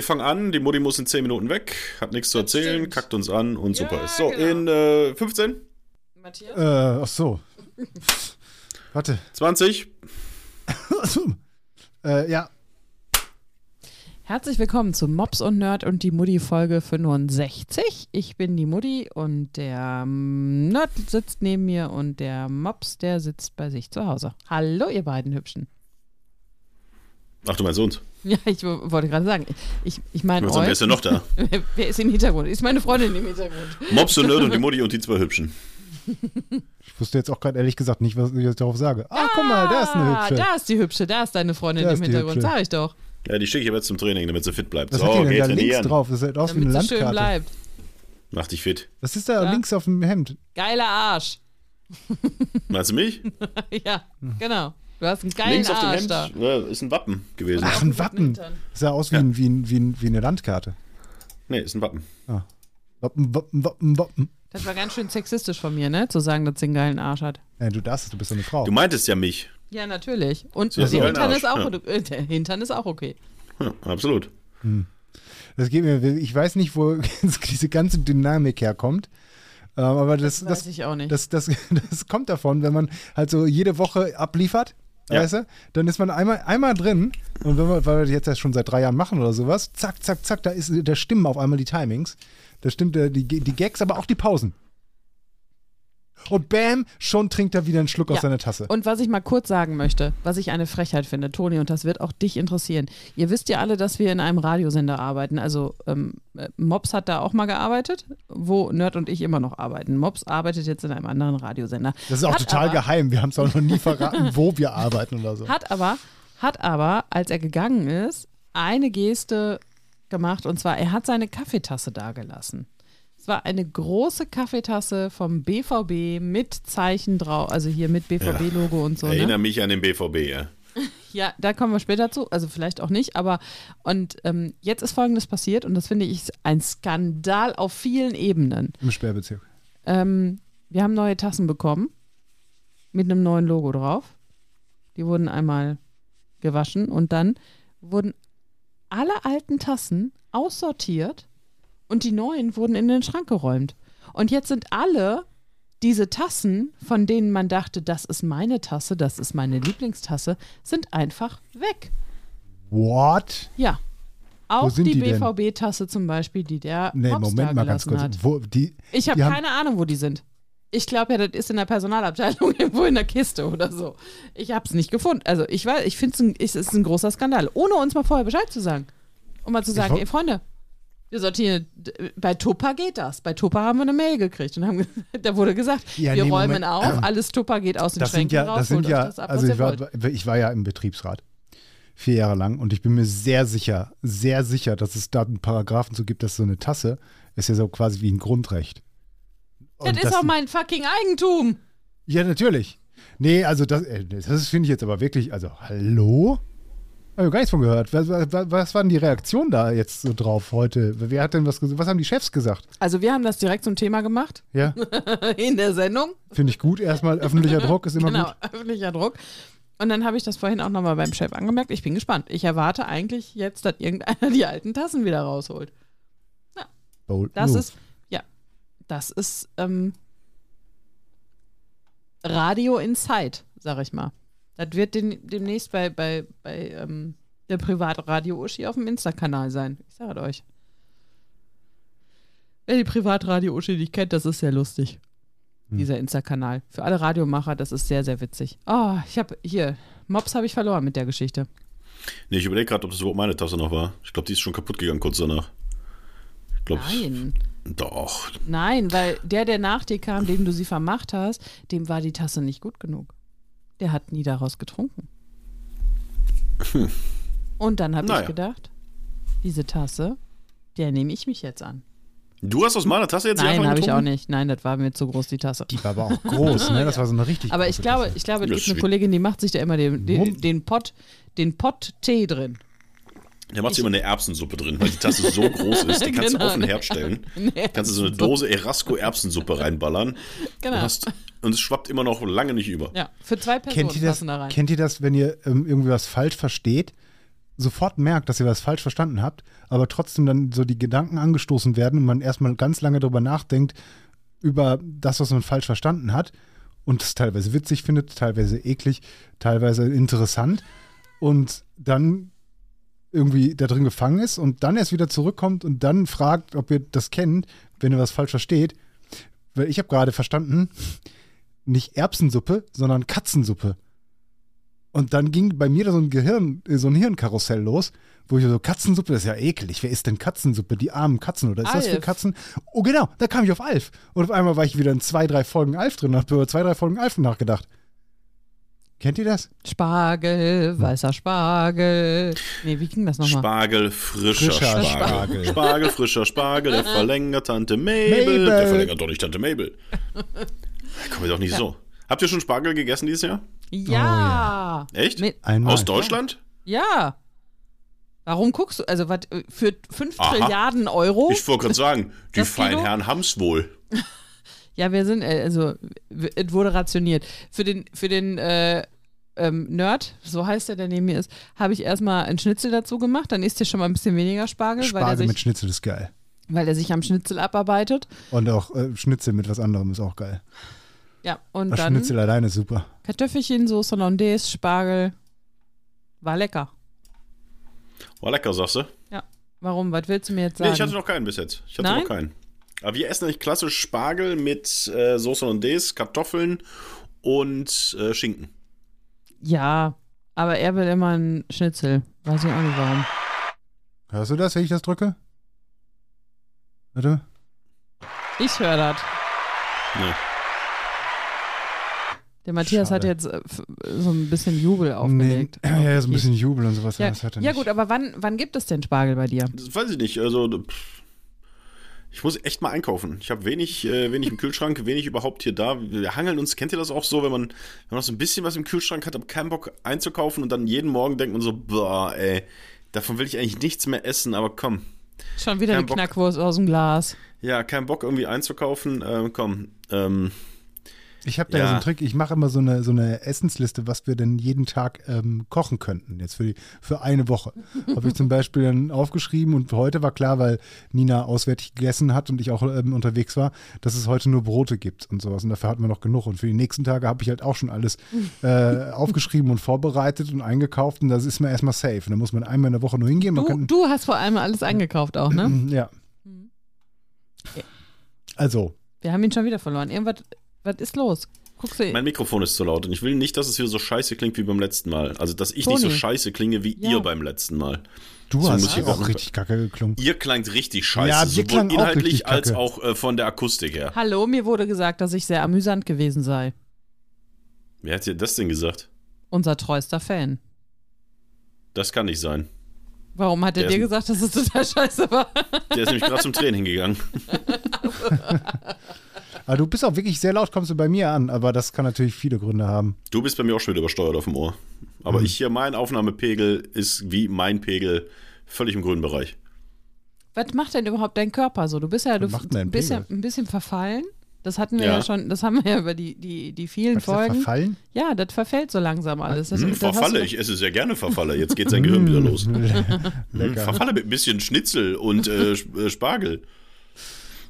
Wir fangen an, die Mutti muss in 10 Minuten weg, hat nichts zu erzählen, stimmt. kackt uns an und Ja, super ist. So, genau. in äh, 15, Matthias? Äh, ach so. Warte. 20, äh, ja. Herzlich willkommen zu Mops und Nerd und die Mutti Folge 65. Ich bin die Mutti und der Nerd sitzt neben mir und der Mops, der sitzt bei sich zu Hause. Hallo, ihr beiden Hübschen. ach du meinst uns. Ja, ich wollte gerade sagen, ich, ich meine Was sagen, wer ist denn noch da? Wer ist im Hintergrund? Ist meine Freundin im Hintergrund. Mops und Nerd und die Mutti und die zwei Hübschen. Ich wusste jetzt auch gerade ehrlich gesagt nicht, was ich jetzt darauf sage. Ah, guck mal, da ist eine Ah, hübsche. Da ist die Hübsche, da ist deine Freundin Da im Hintergrund, sag ich doch. Ja, die schicke ich aber jetzt zum Training, damit sie fit bleibt. Was so, hat die denn da links drauf? Das sieht aus wie eine Damit sie schön Landkarte. bleibt. Mach dich fit. Was ist da Ja. links auf dem Hemd? Geiler Arsch. Meinst du mich? ja, genau. Du hast einen geilen Links auf dem Arsch Hemd da. ne, ist ein Wappen gewesen. Ach, ein Wappen. Sah aus wie, ein, wie, ein, wie, ein, wie eine Landkarte. Nee, ist ein Wappen. Wappen, Wappen, Wappen, Wappen. Das war ganz schön sexistisch von mir, ne? Zu sagen, dass sie einen geilen Arsch hat. Ja, du darfst, du bist eine Frau. Du meintest ja mich. Ja, natürlich. Und der Hintern, Arsch, ist auch, ja. äh, der Hintern ist auch okay. Ja, absolut. Das geht mir, ich weiß nicht, wo diese ganze Dynamik herkommt. Ähm, aber das, Das, das, weiß ich auch nicht. das, das, das kommt davon, wenn man halt so jede Woche abliefert, Ja. weißt du, dann ist man einmal, einmal drin und wenn wir, weil wir das jetzt schon seit drei Jahren machen oder sowas, zack, zack, zack, da, ist, da stimmen auf einmal die Timings, da stimmt äh, die, die Gags, aber auch die Pausen. Und bam, schon trinkt er wieder einen Schluck aus Ja. seiner Tasse. Und was ich mal kurz sagen möchte, was ich eine Frechheit finde, Toni, und das wird auch dich interessieren. Ihr wisst ja alle, dass wir in einem Radiosender arbeiten. Also ähm, äh, Mops hat da auch mal gearbeitet, wo Nerd und ich immer noch arbeiten. Mops arbeitet jetzt in einem anderen Radiosender. Das ist auch Hat total aber- geheim, wir haben es auch noch nie verraten, wo wir arbeiten oder so. Hat aber, hat aber, als er gegangen ist, eine Geste gemacht und zwar, er hat seine Kaffeetasse dagelassen. Es war eine große Kaffeetasse vom BVB mit Zeichen drauf, also hier mit BVB-Logo und so. Erinnere Ne? mich an den BVB, ja. Ja, da kommen wir später zu, also vielleicht auch nicht, aber und ähm, jetzt ist Folgendes passiert und das finde ich ein Skandal auf vielen Ebenen. Im Sperrbezirk. Ähm, wir haben neue Tassen bekommen mit einem neuen Logo drauf. Die wurden einmal gewaschen und dann wurden alle alten Tassen aussortiert und die neuen wurden in den Schrank geräumt. Und jetzt sind alle diese Tassen, von denen man dachte, das ist meine Tasse, das ist meine Lieblingstasse, sind einfach weg. What? Ja. Auch die, die? BVB-Tasse zum Beispiel, die der Nee, Mops Moment mal ganz kurz. Wo, die, Ich habe keine Ahnung, wo die sind. Ich glaube ja, das ist in der Personalabteilung irgendwo in der Kiste oder so. Ich habe es nicht gefunden. Also ich weiß, ich finde es ist ein großer Skandal, ohne uns mal vorher Bescheid zu sagen. Um mal zu sagen, ey Freunde, wir sortieren, bei Tupper geht das. Bei Tupper haben wir eine Mail gekriegt und haben, da wurde gesagt, Ja, wir nee, räumen Moment. auf, alles Tupper geht aus den das Schränken ja, raus, das sind ja, das ab, also ich war, ich war ja im Betriebsrat vier Jahre lang und ich bin mir sehr sicher, sehr sicher, dass es da einen Paragraphen zu gibt, dass so eine Tasse ist ja so quasi wie ein Grundrecht. Das Und ist das- auch mein fucking Eigentum. Ja, natürlich. Nee, also das, äh, das finde ich jetzt aber wirklich, also hallo? Habe ich gar nichts von gehört. Was, was, was war denn die Reaktion da jetzt so drauf heute? Wer hat denn was gesagt? Was haben die Chefs gesagt? Also wir haben das direkt zum Thema gemacht Ja, in der Sendung. finde ich gut. Erstmal öffentlicher Druck ist immer genau, gut. öffentlicher Druck. Und dann habe ich das vorhin auch nochmal beim Chef angemerkt. Ich bin gespannt. Ich erwarte eigentlich jetzt, dass irgendeiner die alten Tassen wieder rausholt. Bold Das move. ist, ja, das ist ähm, Radio Insight, sag ich mal. Das wird den, demnächst bei, bei, bei ähm, der Privatradio Uschi auf dem Insta-Kanal sein. Ich sage euch. Wer die Privatradio Uschi nicht kennt, das ist sehr lustig. Hm. Dieser Insta-Kanal. Für alle Radiomacher, das ist sehr, sehr witzig. Oh, ich habe hier, Mops habe ich verloren mit der Geschichte. Nee, ich überlege gerade, ob das überhaupt meine Tasse noch war. Ich glaube, die ist schon kaputt gegangen kurz danach. Ich glaube, Nein. doch. Nein, weil der, der nach dir kam, dem du sie vermacht hast, dem war die Tasse nicht gut genug. Der hat nie daraus getrunken. Und dann habe Naja. ich gedacht, diese Tasse, der nehme ich mich jetzt an. Du hast aus meiner Tasse jetzt Nein, habe ich auch nicht. Nein, das war mir zu groß, die Tasse. Die war aber auch groß, ne? Das war so eine richtig Aber ich große glaube, Tasse. ich glaube, es gibt eine. Kollegin, die macht sich da immer den, den, den Pott, den Pott Tee drin. Da macht sie immer eine Erbsensuppe drin, weil die Tasse so groß ist, die kannst du Genau, auf den ne. Herd stellen. Nee, Kannst du so eine Dose Erasco-Erbsensuppe reinballern. Genau. Und, hast, und es schwappt immer noch lange nicht über. Ja, für zwei Personen Kennt ihr, das, passen da rein. kennt ihr das, wenn ihr ähm, irgendwie was falsch versteht? sofort merkt, dass ihr was falsch verstanden habt, aber trotzdem dann so die Gedanken angestoßen werden und man erstmal ganz lange darüber nachdenkt, über das, was man falsch verstanden hat und es teilweise witzig findet, teilweise eklig, teilweise interessant und dann irgendwie da drin gefangen ist und dann erst wieder zurückkommt und dann fragt, ob ihr das kennt, wenn ihr was falsch versteht. Weil ich habe gerade verstanden, nicht Erbsensuppe, sondern Katzensuppe. Und dann ging bei mir da so ein Gehirn, so ein Hirnkarussell los, wo ich so, Katzensuppe, das ist ja ekelig. Wer isst denn Katzensuppe? Die armen Katzen, oder ist das für Alf. Katzen? Oh, genau, da kam ich auf Alf. Und auf einmal war ich wieder in zwei, drei Folgen Alf drin und habe über zwei, drei Folgen Alf nachgedacht. Kennt ihr das? Spargel, weißer Spargel. Nee, wie ging das nochmal? Spargel, frischer, Frischer Spargel. Spargel. Spargel. frischer Spargel, der verlängert Tante Mabel. Mabel. Der verlängert doch nicht Tante Mabel. Komm mir doch nicht so. Habt ihr schon Spargel gegessen dieses Jahr? Ja. Echt? Mit, Einmal. Aus Deutschland? ja. Warum guckst du? Also, was für 5 Aha. Trilliarden Euro? Ich wollte gerade sagen, die feinen? Herren haben's wohl. Ja, wir sind, äh, also, es wurde rationiert. Für den, für den äh, ähm, Nerd, so heißt er, der neben mir ist, habe ich erstmal einen Schnitzel dazu gemacht. Dann isst ihr schon mal ein bisschen weniger Spargel, weil, er Spargel mit sich, Schnitzel ist geil. weil er sich am Schnitzel abarbeitet. Und auch äh, Schnitzel mit was anderem ist auch geil. Ja, und Das dann Schnitzel alleine ist super. Kartoffelchen, Soße Hollandaise, Spargel. War lecker. War lecker, sagst du? Ja. Warum? Was willst du mir jetzt Nee, sagen? ich hatte noch keinen bis jetzt. Ich hatte Nein? noch keinen. Aber wir essen eigentlich klassisch Spargel mit äh, Soße Hollandaise, Kartoffeln und äh, Schinken. ja, aber er will immer einen Schnitzel. Weiß ich auch nicht warum. Hörst du das, wenn ich das drücke? Warte. Ich höre das. Nee. Der Matthias Schade. hat jetzt äh, so ein bisschen Jubel aufgelegt. Nee, ja, ja, so ein bisschen Jubel und sowas. Ja, das hat er ja nicht. gut, aber wann, wann gibt es denn Spargel bei dir? Das weiß ich nicht. Also, pff, ich muss echt mal einkaufen. Ich habe wenig, äh, wenig im Kühlschrank, wenig überhaupt hier da. Wir hangeln uns, kennt ihr das auch so, wenn man, wenn man noch so ein bisschen was im Kühlschrank hat, aber keinen Bock einzukaufen und dann jeden Morgen denkt man so, boah, ey, davon will ich eigentlich nichts mehr essen, aber komm. Schon wieder Kein eine Bock. Knackwurst aus dem Glas. Ja, kein Bock irgendwie einzukaufen, ähm, komm. Ähm, Ich habe da Ja. so einen Trick. Ich mache immer so eine, so eine Essensliste, was wir denn jeden Tag ähm, kochen könnten. Jetzt für, die, für eine Woche. habe ich zum Beispiel dann aufgeschrieben und heute war klar, weil Nina auswärtig gegessen hat und ich auch ähm, unterwegs war, dass es heute nur Brote gibt und sowas. Und dafür hatten wir noch genug. Und für die nächsten Tage habe ich halt auch schon alles äh, aufgeschrieben und vorbereitet und eingekauft. Und das ist mir erstmal safe. Und da muss man einmal in der Woche nur hingehen. Du, kann, du hast vor allem alles eingekauft auch, ne? Ja. Also, Wir haben ihn schon wieder verloren. Irgendwas was ist los? Guckst du mein Mikrofon ist zu laut und ich will nicht, dass es wieder so scheiße klingt wie beim letzten Mal. Also, dass ich nicht so Toni. scheiße klinge wie Ja. ihr beim letzten Mal. du So hast muss ich auch richtig kacke geklungen. Ihr klangt richtig scheiße, Ja, wir sowohl inhaltlich als kacke. auch äh, von der Akustik her. Hallo, mir wurde gesagt, dass ich sehr amüsant gewesen sei. Wer hat dir das denn gesagt? Unser treuster Fan. Das kann nicht sein. Warum hat er dir gesagt, dass es total scheiße war? Der ist nämlich gerade zum Training hingegangen. Aber du bist auch wirklich sehr laut, kommst du bei mir an. Aber das kann natürlich viele Gründe haben. Du bist bei mir auch schon wieder übersteuert auf dem Ohr. Aber Hm. ich hier, mein Aufnahmepegel ist wie mein Pegel völlig im grünen Bereich. Was macht denn überhaupt dein Körper so? Du bist ja, du bist ja ein bisschen verfallen. Das hatten wir ja, Ja. schon, das haben wir ja über die, die, die vielen Was ist das, Folgen. verfallen? Ja, das verfällt so langsam alles. Das, Hm, verfalle, ich esse sehr gerne Verfalle. Jetzt geht sein Gehirn wieder los. Hm, Lecker. verfalle mit ein bisschen Schnitzel und äh, äh, Spargel.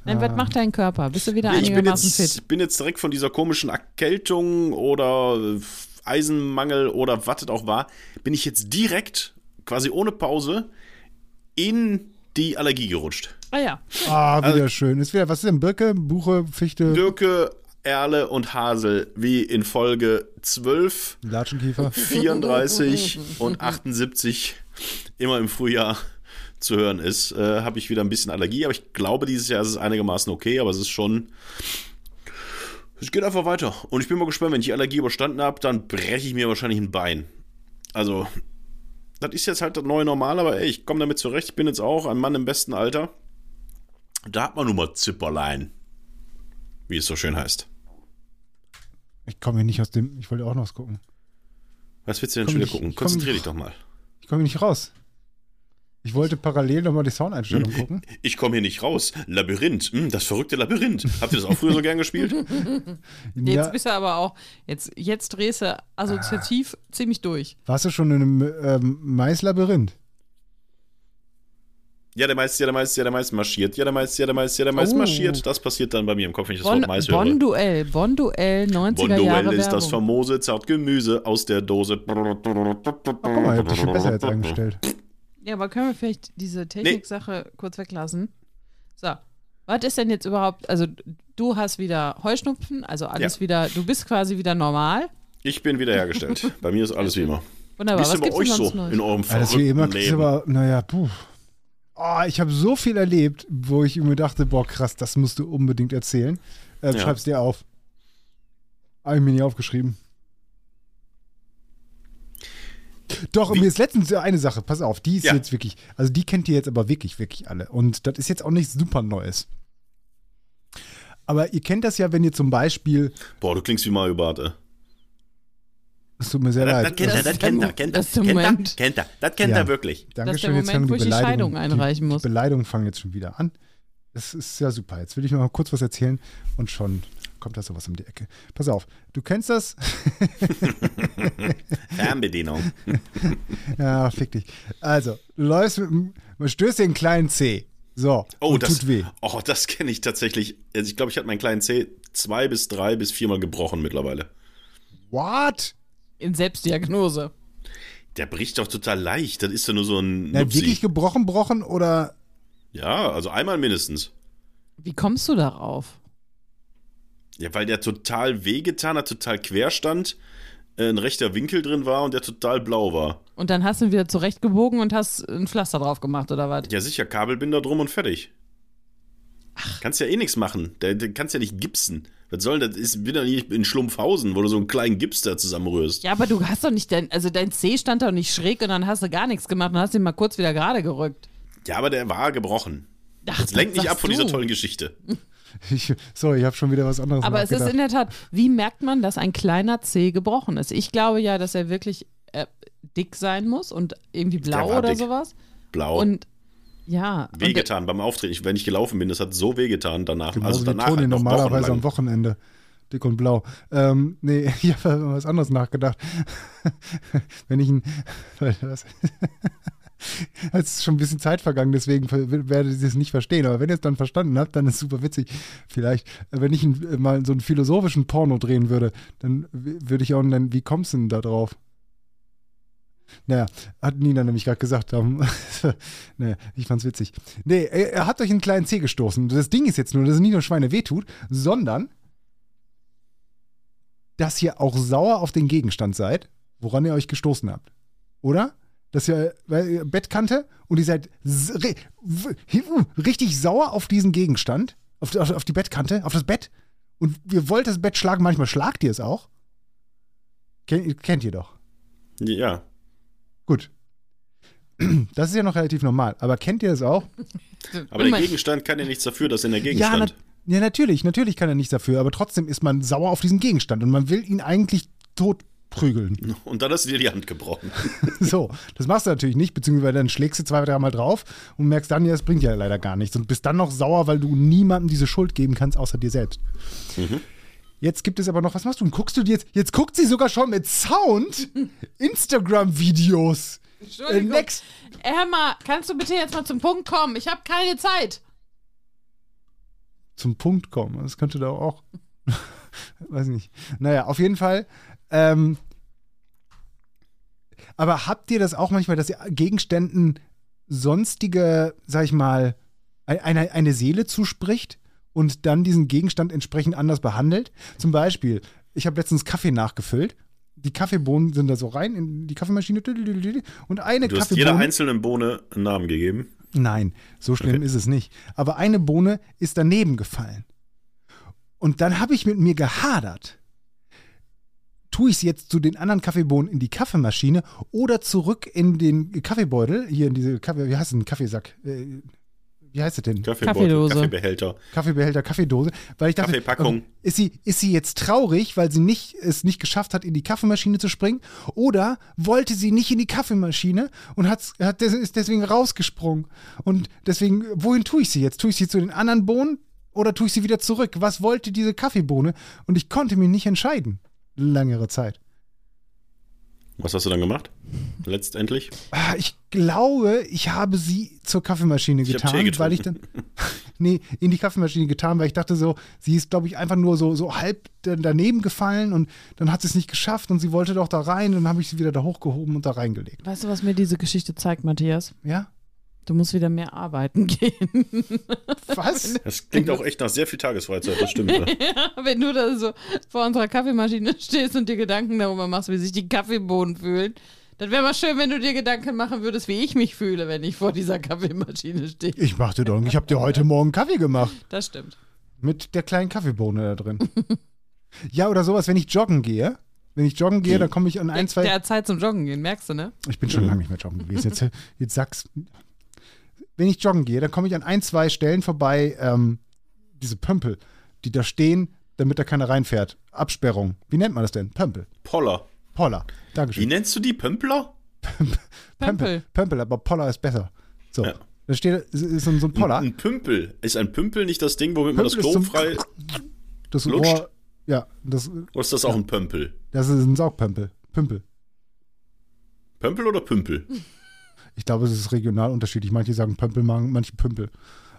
Nein, was macht dein Körper? Bist du wieder Nee, ich bin einigermaßen jetzt, fit? bin jetzt direkt von dieser komischen Erkältung oder äh, Eisenmangel oder was es auch war, bin ich jetzt direkt, quasi ohne Pause, in die Allergie gerutscht. Ah ja. Ah, Also wieder schön. Ist wieder, was ist denn Birke, Buche, Fichte, Birke, Erle und Hasel, wie in Folge 12, Latschenkiefer? 34 und 78 immer im Frühjahr zu hören ist, äh, habe ich wieder ein bisschen Allergie. Aber ich glaube, dieses Jahr ist es einigermaßen okay, aber es ist schon. Es geht einfach weiter. Und ich bin mal gespannt, wenn ich die Allergie überstanden habe, dann breche ich mir wahrscheinlich ein Bein. Also, das ist jetzt halt das neue Normal, aber ey, ich komme damit zurecht. Ich bin jetzt auch ein Mann im besten Alter. Da hat man nun mal Zipperlein. Wie es so schön heißt. Ich komme hier nicht aus dem. Ich wollte auch noch was gucken. Was willst du denn schon wieder gucken? ich komm Konzentrier nicht- dich doch mal. Ich komme hier nicht raus. Ich wollte parallel nochmal die Soundeinstellung gucken. Ich komme hier nicht raus. Labyrinth. Hm, das verrückte Labyrinth. Habt ihr das auch früher so gern gespielt? Jetzt Ja, bist du aber auch, jetzt, jetzt drehst du assoziativ ziemlich durch. warst du schon in einem ähm, Maislabyrinth? Ja, der Mais, ja, der Mais, ja, der Mais marschiert. Ja, der Mais, ja, der Mais, ja, der Mais Oh. marschiert. Das passiert dann bei mir im Kopf, wenn ich das Bon, Wort Mais höre. Bonduell, Bonduell, 90er Jahre Bonduell ist das Werbung. famose Zartgemüse aus der Dose. Ach, guck mal, ich hab dich schon besser jetzt eingestellt. Ja, aber können wir vielleicht diese Techniksache kurz weglassen? So, was ist denn jetzt überhaupt, also du hast wieder Heuschnupfen, also alles Ja. wieder, du bist quasi wieder normal. Ich bin wiederhergestellt. Bei mir ist alles wie immer. Wunderbar, Wie ist was bei gibt's denn euch so Neues? in eurem Ja, das wie immer Leben? aber, naja, puh. Oh, ich habe so viel erlebt, wo ich mir dachte, boah, krass, das musst du unbedingt erzählen. Äh, Ja. Schreib's dir auf. Habe ich mir nicht aufgeschrieben. Doch, mir ist letztens eine Sache, pass auf, die ist Ja. jetzt wirklich, also die kennt ihr jetzt aber wirklich, wirklich alle. Und das ist jetzt auch nichts super Neues. Aber ihr kennt das ja, wenn ihr zum Beispiel, Boah, du klingst wie Mario Barth, ey. es tut mir sehr Das, leid. das kennt er, Das das kennt er, kennt das er, kennt er, kennt er, das kennt er wirklich. Das Dankeschön, jetzt fangen die Beleidigungen, einreichen muss. Die Beleidigungen fangen jetzt schon wieder an. Das ist ja super. Jetzt will ich noch mal kurz was erzählen und schon kommt da sowas um die Ecke. Pass auf, du kennst das? Fernbedienung. ja, fick dich. Also, du läufst mit dem, man stößt dir einen kleinen C. So, Oh, das, tut weh. oh, das kenne ich tatsächlich. Also ich glaube, ich hatte meinen kleinen C zwei bis drei bis viermal gebrochen mittlerweile. What? In Selbstdiagnose. Der bricht doch total leicht. Das ist ja nur so ein Na, Nupsi. wirklich gebrochen, brochen oder? Ja, also einmal mindestens. Wie kommst du darauf? Ja, weil der total wehgetan hat, total quer stand, äh, ein rechter Winkel drin war und der total blau war. Und dann hast du ihn wieder zurechtgebogen und hast ein Pflaster drauf gemacht, oder was? Ja, sicher, Kabelbinder drum und fertig. Kannst ja eh nichts machen. Der, der kannst ja nicht gipsen. Was soll das? Ist wieder nicht in Schlumpfhausen, wo du so einen kleinen Gips da zusammenrührst. Ja, aber du hast doch nicht dein, also dein C stand doch nicht schräg und dann hast du gar nichts gemacht und hast ihn mal kurz wieder gerade gerückt. Ja, aber der war gebrochen. Ach, Das lenkt nicht ab von du. dieser tollen Geschichte. Ich, sorry, ich habe schon wieder was anderes Aber es ist in der Tat, wie merkt man, dass ein kleiner C gebrochen ist? Ich glaube ja, dass er wirklich äh, dick sein muss und irgendwie blau oder dick. sowas. Blau. Und ja. und- wehgetan beim Auftreten. Ich, wenn ich gelaufen bin, das hat so wehgetan danach. Genauso also wie danach Toni halt normalerweise wochenlang. am Wochenende. Dick und blau. Ähm, nee, ich habe was anderes nachgedacht. Wenn ich ein. Es ist schon ein bisschen Zeit vergangen, deswegen werdet ihr es nicht verstehen. Aber wenn ihr es dann verstanden habt, dann ist es super witzig. Vielleicht, äh, wenn ich ein, mal so einen philosophischen Porno drehen würde, dann würde ich auch nennen, wie kommst du denn da drauf? Naja, hat Nina nämlich gerade gesagt. Naja, ich fand's witzig. Nee, er, er hat euch einen kleinen Zeh gestoßen. Das Ding ist jetzt nur, dass es nicht nur Schweine wehtut, sondern dass ihr auch sauer auf den Gegenstand seid, woran ihr euch gestoßen habt. Oder? Dass ihr weil ihr Bettkante und ihr seid uh, richtig sauer auf diesen Gegenstand, auf, auf, auf die Bettkante, auf das Bett. Und ihr wollt das Bett schlagen, manchmal schlagt ihr es auch. Kennt, kennt ihr doch. Ja. Gut. Das ist ja noch relativ normal. Aber kennt ihr das auch? Aber der Gegenstand kann ja nichts dafür, dass er der Ja, Gegenstand. na, ja, natürlich. Natürlich kann er nichts dafür. Aber trotzdem ist man sauer auf diesen Gegenstand. Und man will ihn eigentlich tot prügeln. Und dann hast du dir die Hand gebrochen. So, das machst du natürlich nicht, beziehungsweise dann schlägst du zwei, dreimal drauf und merkst dann, ja, das bringt ja leider gar nichts. Und bist dann noch sauer, weil du niemandem diese Schuld geben kannst, außer dir selbst. Jetzt gibt es aber noch, was machst du? Und guckst du dir jetzt, jetzt guckt sie sogar schon mit Sound Instagram-Videos. Äh, Entschuldigung. next. Emma, kannst du bitte jetzt mal zum Punkt kommen? Ich habe keine Zeit. Zum Punkt kommen. Das könnte da auch. Weiß nicht. Naja, auf jeden Fall. Ähm, aber habt ihr das auch manchmal, dass ihr Gegenständen sonstige, sag ich mal, ein- eine, eine Seele zuspricht und dann diesen Gegenstand entsprechend anders behandelt? Zum Beispiel, ich habe letztens Kaffee nachgefüllt. Die Kaffeebohnen sind da so rein in die Kaffeemaschine und eine Du hast jeder einzelnen Bohne einen Namen gegeben. Nein, so schlimm ist es nicht. Aber eine Bohne ist daneben gefallen. Und dann habe ich mit mir gehadert. Tue ich es jetzt zu den anderen Kaffeebohnen in die Kaffeemaschine oder zurück in den Kaffeebeutel, hier in diese Kaffee, wie heißt denn Kaffeesack? Äh, wie heißt es denn? Kaffeebeutel. Kaffeebehälter. Kaffeebehälter, Kaffeedose, weil ich dachte, Kaffeepackung. ist sie, ist sie jetzt traurig, weil sie nicht, es nicht geschafft hat, in die Kaffeemaschine zu springen? Oder wollte sie nicht in die Kaffeemaschine und hat, hat, des- ist deswegen rausgesprungen? Und deswegen, wohin tue ich sie jetzt? Tue ich sie zu den anderen Bohnen oder tue ich sie wieder zurück? Was wollte diese Kaffeebohne? Und ich konnte mich nicht entscheiden. Langere Zeit. Was hast du dann gemacht? Letztendlich? Ah, Ich glaube, ich habe sie zur Kaffeemaschine Ich getan, weil ich dann. nee, in die Kaffeemaschine getan, weil ich dachte so, sie ist, glaube ich, einfach nur so, so halb da- daneben gefallen und dann hat sie es nicht geschafft und sie wollte doch da rein und dann habe ich sie wieder da hochgehoben und da reingelegt. Weißt du, was mir diese Geschichte zeigt, Matthias? Ja? Du musst wieder mehr arbeiten gehen. Was? Das klingt auch echt nach sehr viel Tagesfreizeit, das stimmt. ja. Wenn du da so vor unserer Kaffeemaschine stehst und dir Gedanken darüber machst, wie sich die Kaffeebohnen fühlen, dann wäre mal schön, wenn du dir Gedanken machen würdest, wie ich mich fühle, wenn ich vor dieser Kaffeemaschine stehe. Ich machte doch, ich habe dir heute Morgen Kaffee gemacht. Das stimmt. Mit der kleinen Kaffeebohne da drin. ja, oder sowas, wenn ich joggen gehe. Wenn ich joggen gehe, dann komme ich an ein, zwei. Der hat Zeit zum Joggen gehen, merkst du, ne? Ich bin schon lange nicht mehr joggen gewesen. Jetzt, jetzt sag's. Wenn ich joggen gehe, dann komme ich an ein, zwei Stellen vorbei, ähm, diese Pömpel, die da stehen, damit da keiner reinfährt. Absperrung. Wie nennt man das denn? Pömpel. Poller. Poller. Wie Dankeschön. nennst du die? Pömpler? Pömpel. Pömpel, aber Poller ist besser. So. Ja. Da steht ist, ist so, ein Poller. Ein Pümpel. Ist ein Pümpel nicht das Ding, womit man das Pümpel Klo ist zum- frei. Das lutscht. Rohr. Ja, das, Oder ist das auch ein Pömpel? das ist ein Saugpömpel. Pümpel. Pömpel oder Pümpel? Ich glaube, es ist regional unterschiedlich. Manche sagen Pömpel, man- manche Pümpel.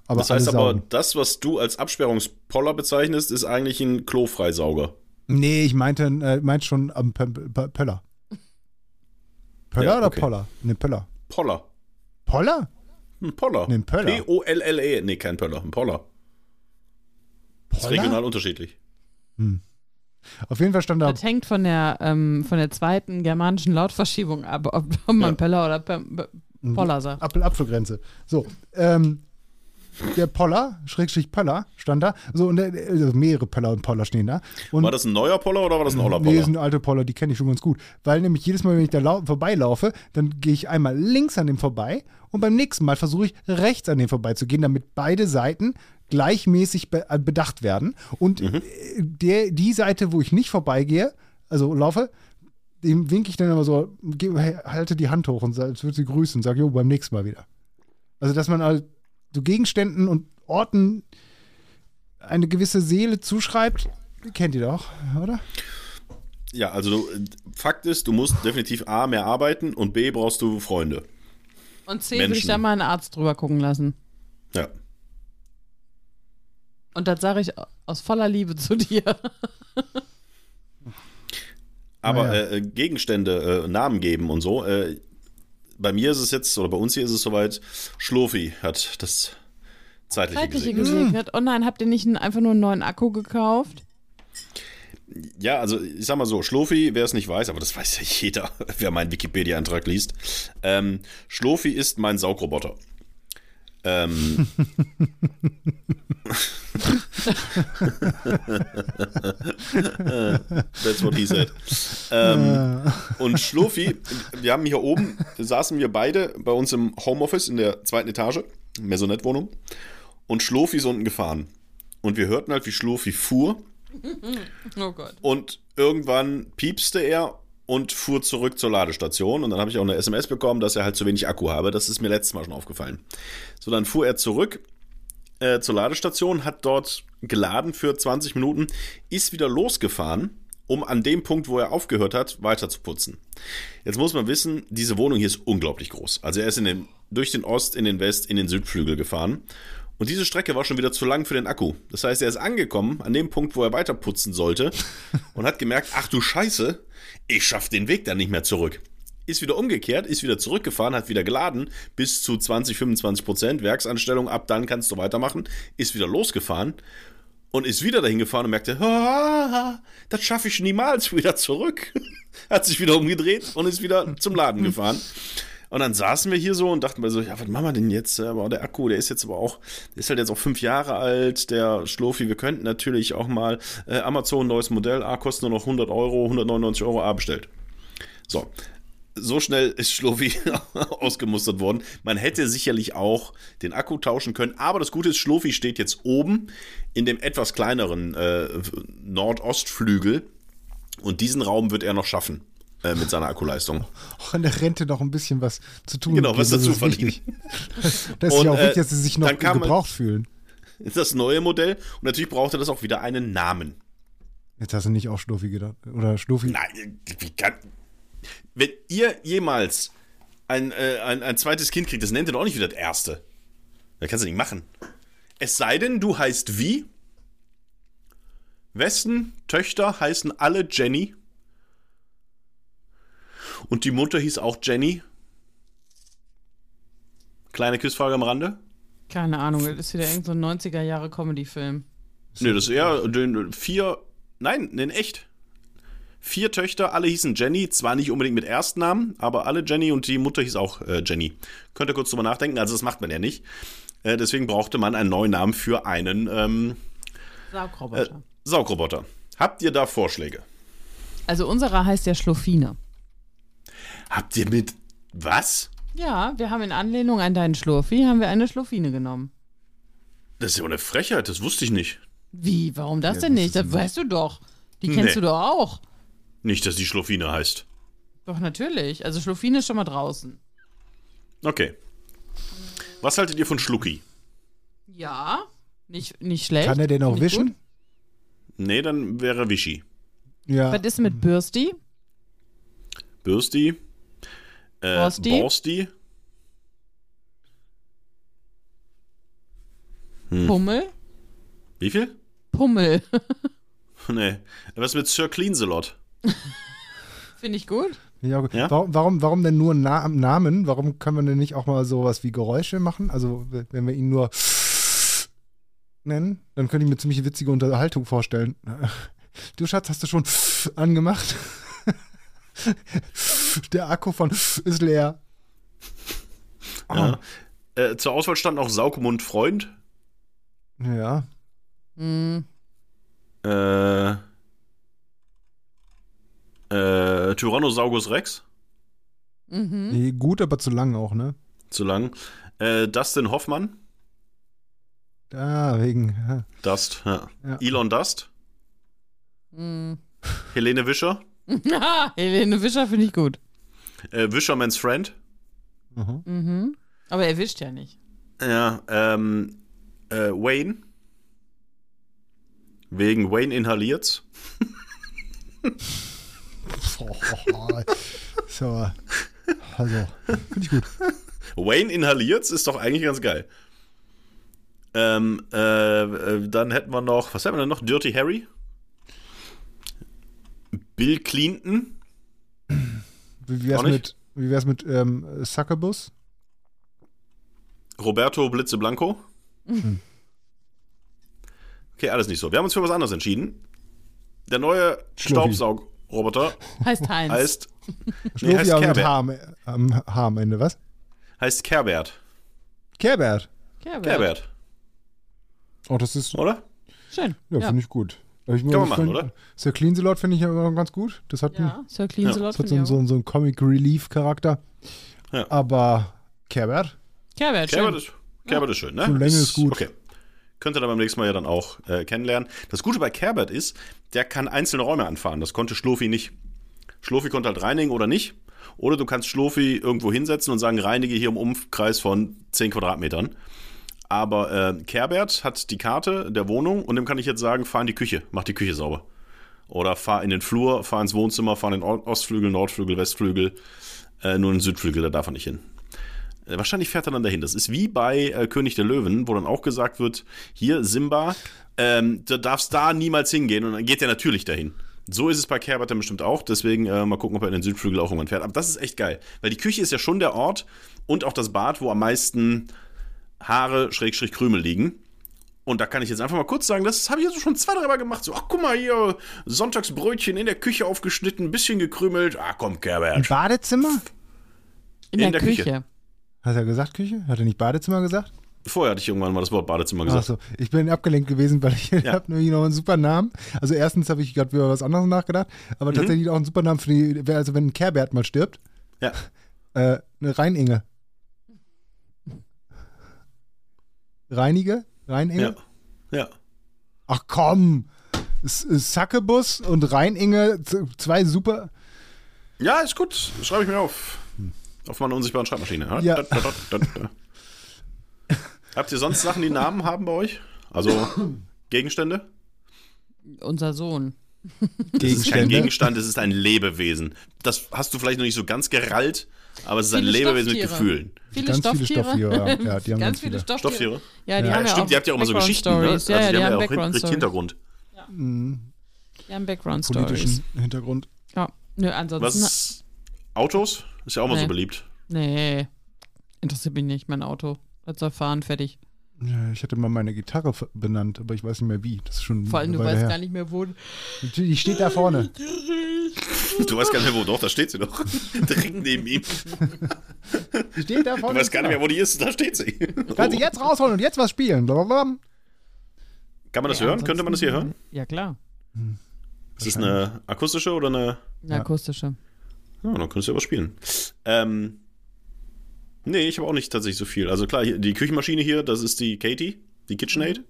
Aber Das heißt aber, das, was du als Absperrungspoller bezeichnest, ist eigentlich ein Klofreisauger. Nee, ich meinte, äh, meinte schon am Pömpel, Pöller. Pöller Ja, oder okay. Poller? Ne, Pöller. Poller. Poller? Ein Poller. Nee, ein Pöller. P-O-L-L-E. Nee, kein Pöller. Ein Poller. Das ist Poller? regional unterschiedlich. Auf jeden Fall stand da Das hängt von der, ähm, von der zweiten germanischen Lautverschiebung ab, ob, man Ja. Pöller oder Pöm- Pö- Poller sagt. Apfel-Apfelgrenze. So, ähm, der Poller, Schrägstrich Pöller, stand da. So, und der, also mehrere Pöller und Poller stehen da. Und War das ein neuer Poller oder war das ein Oller Nee, das Poller? sind alte Poller, die kenne ich schon ganz gut. Weil nämlich jedes Mal, wenn ich da lau- vorbeilaufe, dann gehe ich einmal links an dem vorbei und beim nächsten Mal versuche ich rechts an dem vorbeizugehen, damit beide Seiten gleichmäßig be äh, bedacht werden. Und Mhm. äh, der, die Seite, wo ich nicht vorbeigehe, also laufe, dem winke ich dann immer so, halte die Hand hoch und als würde sie grüßen und sage, jo, beim nächsten Mal wieder. Also, dass man halt so Gegenständen und Orten eine gewisse Seele zuschreibt, kennt ihr doch, oder? Ja, also du, Fakt ist, du musst definitiv A, mehr arbeiten und B, brauchst du Freunde. Und C würde ich Menschen. da mal einen Arzt drüber gucken lassen. Ja. Und das sage ich aus voller Liebe zu dir. Aber Naja. äh, Gegenstände, äh, Namen geben und so. Äh, bei mir ist es jetzt, oder bei uns hier ist es soweit, Schlofi hat das zeitliche, Zeitliche gesegnet. gesegnet. Oh nein, habt ihr nicht einfach nur einen neuen Akku gekauft? Ja, also ich sag mal so, Schlofi, wer es nicht weiß, aber das weiß ja jeder, wer meinen Wikipedia-Eintrag liest. Ähm, Schlofi ist mein Saugroboter. Ähm, That's what he said. Ähm, und Schlofi, wir haben hier oben, saßen wir beide bei uns im Homeoffice in der zweiten Etage, Maisonette-Wohnung, und Schlofi ist unten gefahren. Und wir hörten halt, wie Schlofi fuhr Oh Gott. und irgendwann piepste er und fuhr zurück zur Ladestation. Und dann habe ich auch eine SMS bekommen, dass er halt zu wenig Akku habe. Das ist mir letztes Mal schon aufgefallen. So, dann fuhr er zurück äh, zur Ladestation, hat dort geladen für 20 Minuten, ist wieder losgefahren, um an dem Punkt, wo er aufgehört hat, weiter zu putzen. Jetzt muss man wissen, diese Wohnung hier ist unglaublich groß. Also er ist in den, durch den Ost, in den West, in den Südflügel gefahren. Und diese Strecke war schon wieder zu lang für den Akku. Das heißt, er ist angekommen an dem Punkt, wo er weiter putzen sollte und hat gemerkt, ach du Scheiße, ich schaff den Weg dann nicht mehr zurück. Ist wieder umgekehrt, ist wieder zurückgefahren, hat wieder geladen, bis zu 20, 25 Prozent Werksanstellung, ab dann kannst du weitermachen, ist wieder losgefahren und ist wieder dahin gefahren und merkte, das schaffe ich niemals wieder zurück. Hat sich wieder umgedreht und ist wieder zum Laden gefahren. Und dann saßen wir hier so und dachten wir so, ja, was machen wir denn jetzt? Aber der Akku, der ist jetzt aber auch, der ist halt jetzt auch fünf Jahre alt, der Schlofi, wir könnten natürlich auch mal äh, Amazon neues Modell, A, kostet nur noch 100 Euro, 199 Euro, A, bestellt. So, so schnell ist Schlofi ausgemustert worden. Man hätte sicherlich auch den Akku tauschen können, aber das Gute ist, Schlofi steht jetzt oben in dem etwas kleineren äh, Nordostflügel und diesen Raum wird er noch schaffen äh, mit seiner Akkuleistung. auch an der Rente noch ein bisschen was zu tun. Genau, was dazu verdienen. Das ist ja auch äh, wichtig, dass sie sich noch gebraucht fühlen. ist das neue Modell und natürlich brauchte das auch wieder einen Namen. Jetzt hast du nicht auch Schluffi gedacht. Oder Schluffi. Nein, wie kann. Wenn ihr jemals ein, äh, ein, ein zweites Kind kriegt, das nennt ihr doch auch nicht wieder das erste. Das kannst du nicht machen. Es sei denn, du heißt wie? Wessen Töchter heißen alle Jenny? Und die Mutter hieß auch Jenny? Kleine Quizfrage am Rande? Keine Ahnung, das ist wieder irgendein so 90er-Jahre-Comedy-Film. Nee, das ist eher den vier. Nein, in echt. Vier Töchter, alle hießen Jenny, zwar nicht unbedingt mit Erstnamen, aber alle Jenny und die Mutter hieß auch äh, Jenny. Könnt ihr kurz drüber nachdenken, also das macht man ja nicht. Äh, deswegen brauchte man einen neuen Namen für einen ähm, Saugroboter. äh, Saugroboter. Habt ihr da Vorschläge? Also unserer heißt ja Schlofine. Habt ihr mit was? Ja, wir haben in Anlehnung an deinen Schlurfi, haben wir eine Schlofine genommen. Das ist ja eine Frechheit, das wusste ich nicht. Wie, warum das Ja, denn das nicht? Das weißt du doch. Die kennst Nee. du doch auch. Nicht, dass die Schlofine heißt. Doch, natürlich. Also Schlofine ist schon mal draußen. Okay. Was haltet ihr von Schlucki? Ja, nicht, nicht schlecht. Kann er den auch wischen? gut. Nee, dann wäre Wischi. Ja. Was ist mit Bürsti? Bürsti. Äh, Borsti? Borsti. Hm. Pummel? Wie viel? Pummel. Nee. Was mit Sir Cleanselot? Finde ich gut. Ja, gut. Ja? Warum, warum, warum denn nur Na Namen? Warum können wir denn nicht auch mal sowas wie Geräusche machen? Also, wenn wir ihn nur nennen, dann könnte ich mir ziemlich witzige Unterhaltung vorstellen. Du Schatz, hast du schon angemacht? Der Akku von ist leer. Ja. Äh, zur Auswahl stand noch Saugmund Freund. Ja. Hm. Äh, äh, Tyrannosaurus Rex. Mhm. Nee, gut, aber zu lang auch, ne? Zu lang. Äh, Dustin Hoffmann. Da, wegen. Ja. Dust, ja. Ja. Elon Dust. Mhm. Helene Wischer. Helene Wischer finde ich gut. Äh, Wischermans Friend. Mhm. Mhm. Aber er wischt ja nicht. Ja, ähm, äh, Wayne. Wegen Wayne inhaliert's. So. Also, finde ich gut. Wayne inhaliert's ist doch eigentlich ganz geil. Ähm, äh, äh, dann hätten wir noch, was hätten wir denn noch? Dirty Harry. Bill Clinton. Wie wär's mit, wie wär's mit ähm, Succubus? Roberto Blitze Blanco. Okay, alles nicht so. Wir haben uns für was anderes entschieden. Der neue Schluffi. Staubsaugroboter Heißt Heinz. heißt, Schlurfi, heißt Kerbert. Am, am Haar am Ende, was? heißt Kerbert. Kerbert. Kerbert. Kerbert, Oh, das ist, oder? Schön. ja, Ja, finde ich gut. Ich Kann man machen, find- oder? Sir Cleanselot finde ich aber ganz gut. Das hat, ja. einen, Sir Clean Ja, hat so, einen- so, einen- so einen Comic Relief Charakter. Ja. Aber Kerbert? Kerbert, schön. Kerbert ist, Kerbert ist schön, ne? Schon Länge ist gut. Okay. Könnt ihr dann beim nächsten Mal ja dann auch äh, kennenlernen. Das Gute bei Kerbert ist, der kann einzelne Räume anfahren. Das konnte Schlofi nicht. Schlofi konnte halt reinigen oder nicht. Oder du kannst Schlofi irgendwo hinsetzen und sagen, reinige hier im Umkreis von 10 Quadratmetern. Aber äh, Kerbert hat die Karte der Wohnung und dem kann ich jetzt sagen, fahr in die Küche, mach die Küche sauber. Oder fahr in den Flur, fahr ins Wohnzimmer, fahr in den Ostflügel, Nordflügel, Westflügel. Äh, nur in den Südflügel, da darf er nicht hin. Wahrscheinlich fährt er dann dahin. Das ist wie bei äh, König der Löwen, wo dann auch gesagt wird, hier Simba, ähm, du darfst da niemals hingehen und dann geht er natürlich dahin. So ist es bei Kerbert dann bestimmt auch, deswegen äh, mal gucken, ob er in den Südflügel auch irgendwann fährt. Aber das ist echt geil, weil die Küche ist ja schon der Ort und auch das Bad, wo am meisten Haare, Schrägstrich, Krümel liegen. Und da kann ich jetzt einfach mal kurz sagen, das habe ich jetzt schon zwei, dreimal gemacht. So, ach guck mal hier, Sonntagsbrötchen in der Küche aufgeschnitten, ein bisschen gekrümelt. Ah komm, Im Kerbert. Badezimmer? In, der, in der Küche. Küche. Hat er gesagt Küche? Hat er nicht Badezimmer gesagt? Vorher hatte ich irgendwann mal das Wort Badezimmer gesagt. Achso, ich bin abgelenkt gewesen, weil ich Ja. habe nämlich noch einen super Namen. Also erstens habe ich gerade über was anderes nachgedacht, aber Mhm. tatsächlich auch einen super Namen für die, also wenn ein Kerbert mal stirbt, Ja. äh, eine Reininge. Reinige? Reininge? Ja. Ja. Ach komm! Sackebus und Reininge, zwei super. Ja, ist gut. Schreibe ich mir auf. Auf meiner unsichtbaren Schreibmaschine. Ja. Da, da, da, da, da. Habt ihr sonst Sachen, die Namen haben bei euch? Also Gegenstände? Unser Sohn. Das ist kein. Gegenstand, es ist ein Lebewesen. Das hast du vielleicht noch nicht so ganz gerallt, aber es ist ein Viele Lebewesen mit Stofftiere. Gefühlen. Viele Ganz viele Stofftiere. Stofftiere, ja. Ja, die haben ganz viele viele. Stofftiere. Stofftiere? Ja, die Ja, haben ja Stimmt, auch ihr habt ja auch immer so Background Geschichten, ne? Stories. Also Ja, ja, die, die, haben ja auch richtig. Hintergrund. Die haben Background Stories. Politischen Hintergrund. Ja, nö, ansonsten. Was? Autos? Ist ja auch mal so Nee. beliebt. Nee, interessiert mich nicht, mein Auto. Das soll fahren, fertig. Ja, ich hatte mal meine Gitarre benannt, aber ich weiß nicht mehr wie. Das ist schon Vor allem, du Weile weißt her. gar nicht mehr, wo. Die steht da vorne. Du weißt gar nicht mehr, wo. Doch, da steht sie doch. Direkt neben ihm. Die steht da Du vorne. weißt gar nicht mehr, wo die ist. Da steht sie. Kann sie jetzt rausholen und jetzt was spielen. Blablabla. Kann man das Nee, hören? Könnte man das hier hören? Ja, klar. Ist das eine akustische oder eine. Eine Ja. akustische. Ja, dann könntest du ja was spielen. Ähm. Nee, ich habe auch nicht tatsächlich so viel. Also klar, die Küchenmaschine hier, das ist die Katie, die KitchenAid.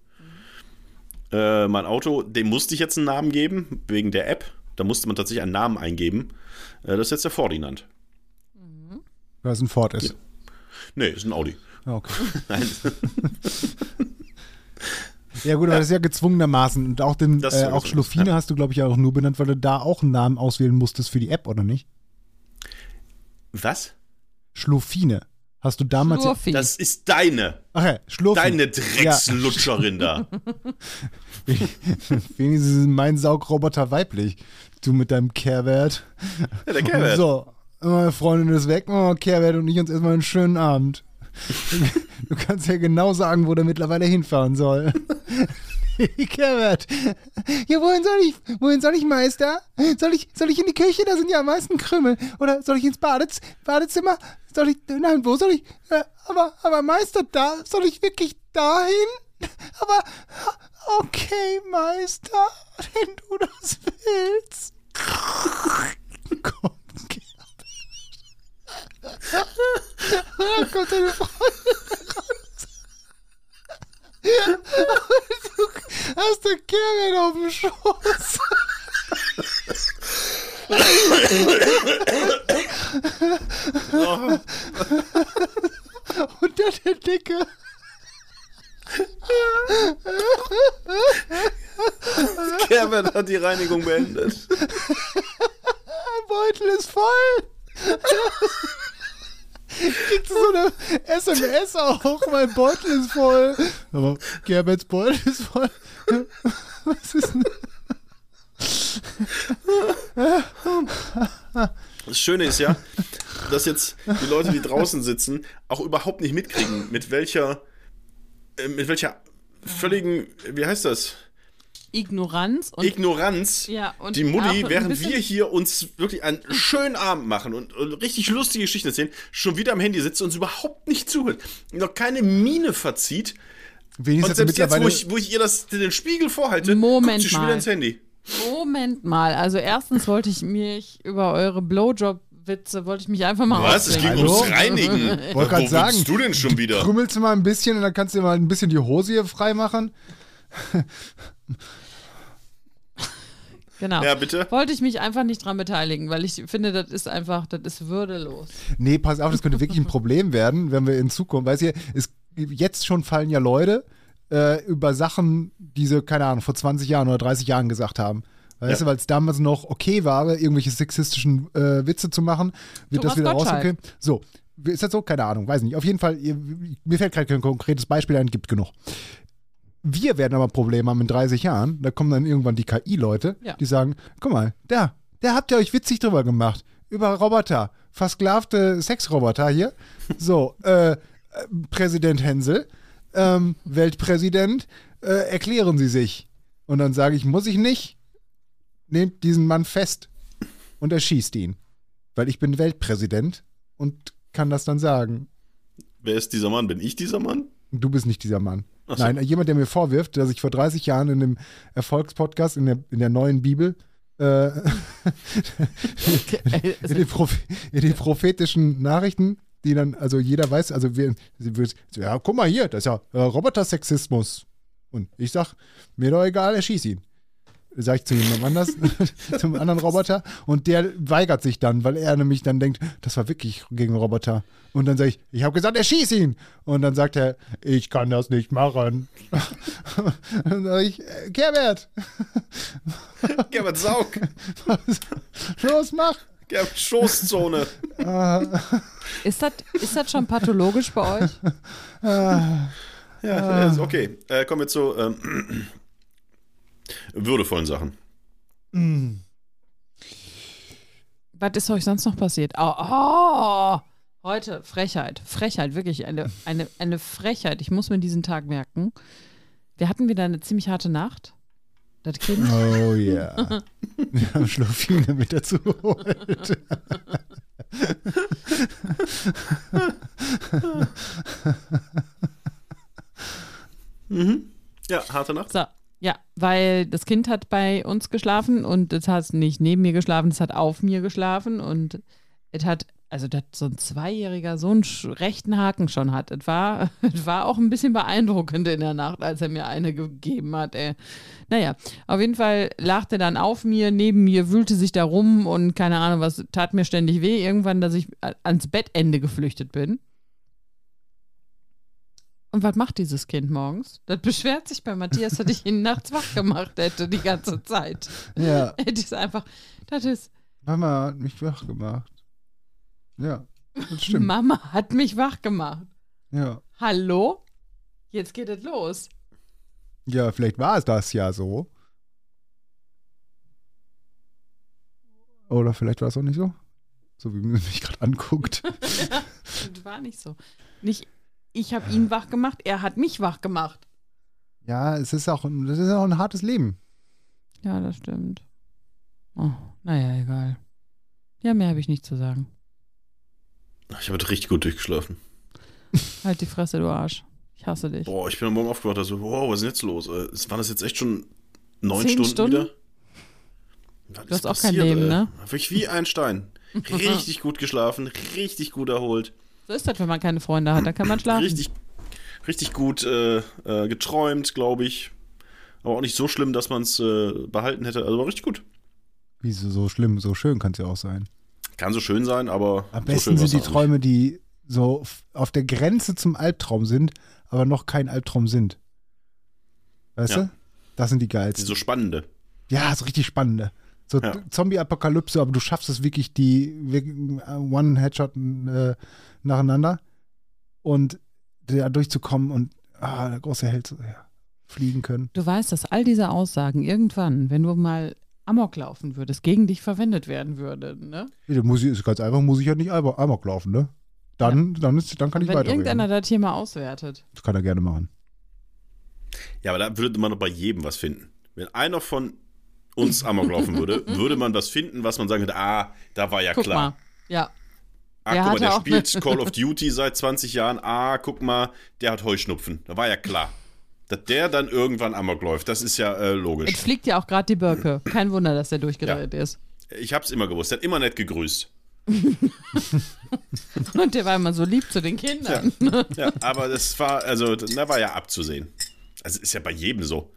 Äh, mein Auto, dem musste ich jetzt einen Namen geben, wegen der App. Da musste man tatsächlich einen Namen eingeben. Äh, das ist jetzt der Ferdinand. Weil es ein Ford ist. Nee, ist ein Audi. Ja, okay. Nein. Ja gut, aber das ist ja gezwungenermaßen. Und auch, den, Das äh, auch. Schluffine Ja. hast du, glaube ich, auch nur benannt, weil du da auch einen Namen auswählen musstest für die App, oder nicht? Was? Schluffine. Hast du damals... Schlurfi. Das ist deine. Ach ja, Schluffi. Deine Dreckslutscherin da. Wenigstens ist mein Saugroboter weiblich. Du mit deinem Kehrwert. Ja, der Kerl. So, meine Freundin ist weg. Oh, Kehrwert und ich uns erstmal einen schönen Abend. Du kannst ja genau sagen, wo der mittlerweile hinfahren soll. Kehrwert. Ja, wohin soll ich? Wohin soll ich, Meister? Soll ich, soll ich in die Küche? Da sind ja am meisten Krümel. Oder soll ich ins Badez Badezimmer? Soll ich. Nein, wo soll ich? Äh, aber, aber Meister, da? Soll ich wirklich dahin? Aber. Okay, Meister, wenn du das willst. Komm, Gerd. Da kommt deine Freundin Du hast den Kerl auf dem Schoß. Und dann der Dicke. Kerwin hat die Reinigung beendet. Beutel ist voll. Kriegst du so eine SMS auch? Mein Beutel ist voll. Aber Gerberts Beutel ist voll. Was ist denn? Das Schöne ist ja, dass jetzt die Leute, die draußen sitzen, auch überhaupt nicht mitkriegen, mit welcher, äh, mit welcher völligen, wie heißt das? Ignoranz und Ignoranz Ja, und die Mutti, während wir hier uns wirklich einen schönen Abend machen und, und richtig lustige Geschichten erzählen, schon wieder am Handy sitzt und uns überhaupt nicht zuhört, noch keine Miene verzieht. Wenigstens Und selbst jetzt, wo ich, wo ich ihr das, den Spiegel vorhalte, Moment guckt sie schon mal. wieder ins Handy. Moment mal. Also erstens wollte ich mich über eure Blowjob-Witze, wollte ich mich einfach mal Was? Es ging. Hallo? ums Reinigen. Wollte Wo grad sagen, willst du denn schon wieder? krümmelst du mal ein bisschen und dann kannst du dir mal ein bisschen die Hose hier freimachen. Genau. Ja, bitte. Wollte ich mich einfach nicht dran beteiligen, weil ich finde, das ist einfach, das ist würdelos. Nee, pass auf, das könnte wirklich ein Problem werden, wenn wir in Zukunft, weißt du, es, jetzt schon fallen ja Leute äh, über Sachen, die sie, keine Ahnung, vor 20 Jahren oder 30 Jahren gesagt haben. Weißt Ja. du, weil es damals noch okay war, irgendwelche sexistischen äh, Witze zu machen, wird Thomas das wieder rausgekriegt. So, ist das so? Keine Ahnung, weiß nicht. Auf jeden Fall, ihr, mir fällt gerade kein konkretes Beispiel ein, gibt genug. Wir werden aber Probleme haben in 30 Jahren. Da kommen dann irgendwann die KI-Leute, Ja. die sagen: Guck mal, da, da habt ihr euch witzig drüber gemacht. Über Roboter. Versklavte Sexroboter hier. So, äh, äh, Präsident Hensel, ähm, Weltpräsident, äh, erklären Sie sich. Und dann sage ich: Muss ich nicht? Nehmt diesen Mann fest und erschießt ihn. Weil ich bin Weltpräsident und kann das dann sagen. Wer ist dieser Mann? Bin ich dieser Mann? Du bist nicht dieser Mann. So. Nein, jemand, der mir vorwirft, dass ich vor 30 Jahren in dem Erfolgspodcast, in der, in der neuen Bibel, äh, in, den Proph in den prophetischen Nachrichten, die dann, also jeder weiß, also wir, sie wird, so, ja, guck mal hier, das ist ja äh, Robotersexismus. Und ich sag, mir doch egal, erschieß ihn. Sag ich zu jemandem anders, zum anderen Roboter, und der weigert sich dann, weil er nämlich dann denkt, das war wirklich gegen Roboter. Und dann sage ich, ich habe gesagt, erschieß ihn. Und dann sagt er, ich kann das nicht machen. Dann sag ich, äh, Gerbert, Gerbert Saug. los, mach. Gerbert Schoßzone. Ist das, ist das schon pathologisch bei euch? Ja, ist okay. Äh, kommen wir zu ähm, würdevollen Sachen. Was ist euch sonst noch passiert? Oh, oh, heute Frechheit. Frechheit, wirklich eine, eine, eine Frechheit. Ich muss mir diesen Tag merken. Wir hatten wieder eine ziemlich harte Nacht. Das Kind. Oh ja. Wir haben Schlafine mit dazu geholt. Ja, harte Nacht. So, ja, weil das Kind hat bei uns geschlafen und es hat nicht neben mir geschlafen, es hat auf mir geschlafen und es hat, also dass so ein Zweijähriger so einen rechten Haken schon hat. Es war, war auch ein bisschen beeindruckend in der Nacht, als er mir eine gegeben hat. Ey. Naja, auf jeden Fall er dann auf mir, neben mir, wühlte sich da rum und keine Ahnung was, tat mir ständig weh. Irgendwann, dass ich ans Bettende geflüchtet bin. Und was macht dieses Kind morgens? Das beschwert sich bei Matthias, dass ich ihn nachts wach gemacht hätte die ganze Zeit. Ja, Hätte ich es einfach, das ist, Mama hat mich wach gemacht. Ja, das stimmt. Mama hat mich wach gemacht. Ja. Hallo? Jetzt geht es los. ja, vielleicht war es das ja so. Oder vielleicht war es auch nicht so. So wie man mich gerade anguckt. Das war nicht so. Nicht, ich habe ihn wach gemacht, er hat mich wach gemacht. Ja, es ist auch, ein- das ist auch ein hartes Leben. Ja, das stimmt. Oh, naja, egal. Ja, mehr habe ich nicht zu sagen. Ich habe heute richtig gut durchgeschlafen. Halt die Fresse, du Arsch. Ich hasse dich. Boah, ich bin am Morgen aufgewacht, also, wow, was ist denn jetzt los? Äh, es- Waren das jetzt echt schon neun Stunden, Stunden? wieder? Was Du ist hast auch kein passiert, Leben, ey? ne? Wirklich wie ein Stein. Richtig gut geschlafen, richtig gut erholt, So ist das, wenn man keine Freunde hat, dann kann man schlafen. richtig, richtig gut äh, äh, geträumt, glaube ich. Aber auch nicht so schlimm, dass man es äh, behalten hätte. Also war richtig gut. Wieso so schlimm, so schön kann es ja auch sein. Kann so schön sein, aber Am so besten schön sind die nicht. Träume, die so auf der Grenze zum Albtraum sind, aber noch kein Albtraum sind. Weißt Ja. du? Das sind die Die geilsten. so spannende. Ja, so richtig spannende. So Ja. Zombie-Apokalypse, aber du schaffst es wirklich, die äh, One-Headshot äh, nacheinander und da durchzukommen und ah, der große Held so, ja, fliegen können. Du weißt, dass all diese Aussagen irgendwann, wenn du mal Amok laufen würdest, gegen dich verwendet werden würden, ne? Der muss ich, ist ganz einfach, muss ich ja nicht Amok laufen, ne? Dann, dann, ist, dann kann ich wenn weiterreden. irgendeiner das hier mal auswertet. Das kann er gerne machen. Ja, aber da würde man doch bei jedem was finden. Wenn einer von uns Amok laufen würde, würde man was finden, was man sagen würde, ah, da war ja Guck klar. mal. Ja. Ah, Der guck mal, der spielt Call of Duty seit 20 Jahren. Ah, guck mal, der hat Heuschnupfen. Da war ja klar. Dass der dann irgendwann Amok läuft, das ist ja äh, Jetzt logisch. fliegt ja auch gerade die Birke. Kein Wunder, dass der durchgedreht ist. Ich hab's immer gewusst. Der hat immer nett gegrüßt. Und der war immer so lieb zu den Kindern. Ja, aber das war, also, da war ja abzusehen. Also ist ja bei jedem so.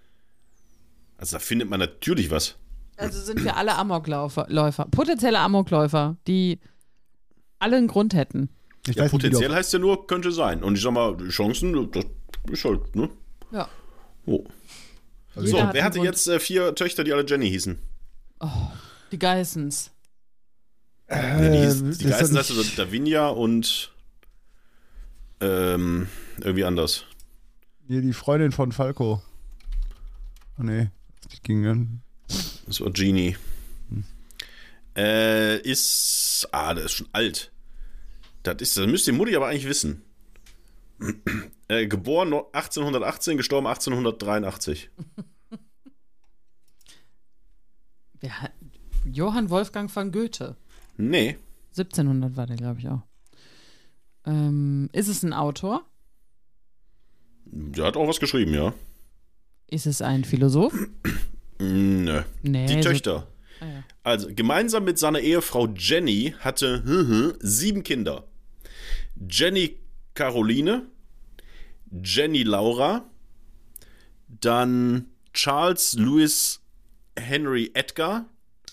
Also da findet man natürlich was. Also sind wir alle Amokläufer, Läufer, potenzielle Amokläufer, die alle einen Grund hätten. Ich Ja, potenziell heißt ja nur, könnte sein. Und ich sag mal, die Chancen, das ist halt, ne? Ja. Oh. Jeder So, hat wer hatte Grund. jetzt äh, vier Töchter, die alle Jenny hießen? Die Geissens. Ja, die, hieß, äh, die ist das Geißen nicht- heißt also Davinia und ähm, irgendwie anders. Hier die Freundin von Falco. Oh nee, die ging dann. Das war Genie. Äh, ist. Ah, der ist schon alt. Das, ist, das müsste die Mutti aber eigentlich wissen. Äh, geboren 1818, gestorben 1883. Wer hat, Johann Wolfgang van Goethe. Nee. 1700 war der, glaube ich, auch. Ähm, ist es ein Autor? Der hat auch was geschrieben, ja. Ist es ein Philosoph? Nö. Nee. Die so- Töchter. Ah, ja. Also, gemeinsam mit seiner Ehefrau Jenny hatte hm, sieben Kinder. Jenny Caroline, Jenny Laura, dann Charles Louis Henry Edgar,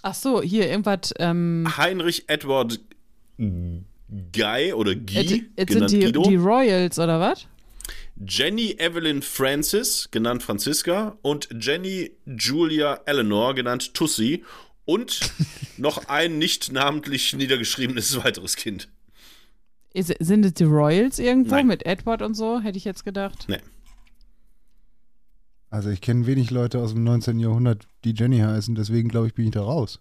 Ach so, hier irgendwas. Ähm, Heinrich Edward Guy oder Guy, jetzt jetzt sind die, Guido, die Royals oder was? Jenny Evelyn Francis, genannt Franziska, und Jenny Julia Eleanor, genannt Tussi, und noch ein nicht namentlich niedergeschriebenes weiteres Kind. Ist, sind es die Royals irgendwo Nein. mit Edward und so? Hätte ich jetzt gedacht. Nee. Also ich kenne wenig Leute aus dem 19. Jahrhundert, die Jenny heißen, deswegen glaube ich, bin ich da raus.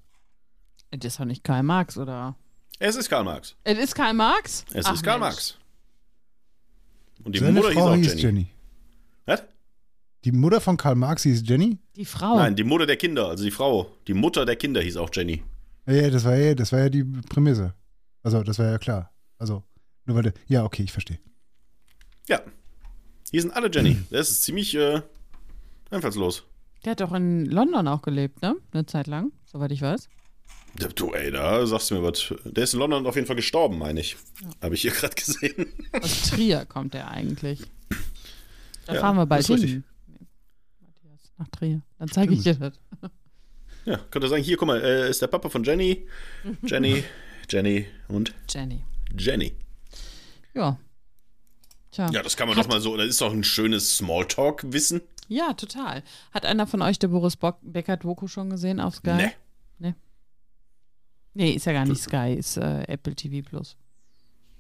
Das ist doch nicht Karl Marx, oder? Es ist Karl Marx. Es ist Karl Marx? Es Ach, ist Karl Mensch. Marx. Und die Seine Mutter hieß Frau auch hieß Jenny. Jenny. Was? Die Mutter von Karl Marx hieß Jenny? Die Frau. Nein, die Mutter der Kinder, also die Frau. Die Mutter der Kinder hieß auch Jenny. Ja, ja, das war ja, das war ja die Prämisse. Also, das war ja klar. Also, nur weil der, ja, okay, ich verstehe. Ja. Hier sind alle Jenny. Das ist ziemlich äh, einfallslos. Der hat doch in London auch gelebt, ne? Eine Zeit lang, soweit ich weiß. Ja, Du, ey, da sagst du mir was. Der ist in London auf jeden Fall gestorben, meine ich. Habe ich hier gerade gesehen. Aus Trier kommt er eigentlich. Da Ja, fahren wir bald richtig. hin. Nee, Matthias, nach Trier. Dann zeige ich dir das. Ja, könnte sagen, hier, guck mal, äh, ist der Papa von Jenny. Jenny, Jenny und Jenny. Jenny. Ja. Tja. Ja, das kann man doch mal so, das ist doch ein schönes Smalltalk-Wissen. Ja, total. Hat einer von euch der Boris Becker-Doku schon gesehen auf Sky? Nee. Nee, ist ja gar nicht Sky, ist äh, Apple TV Plus.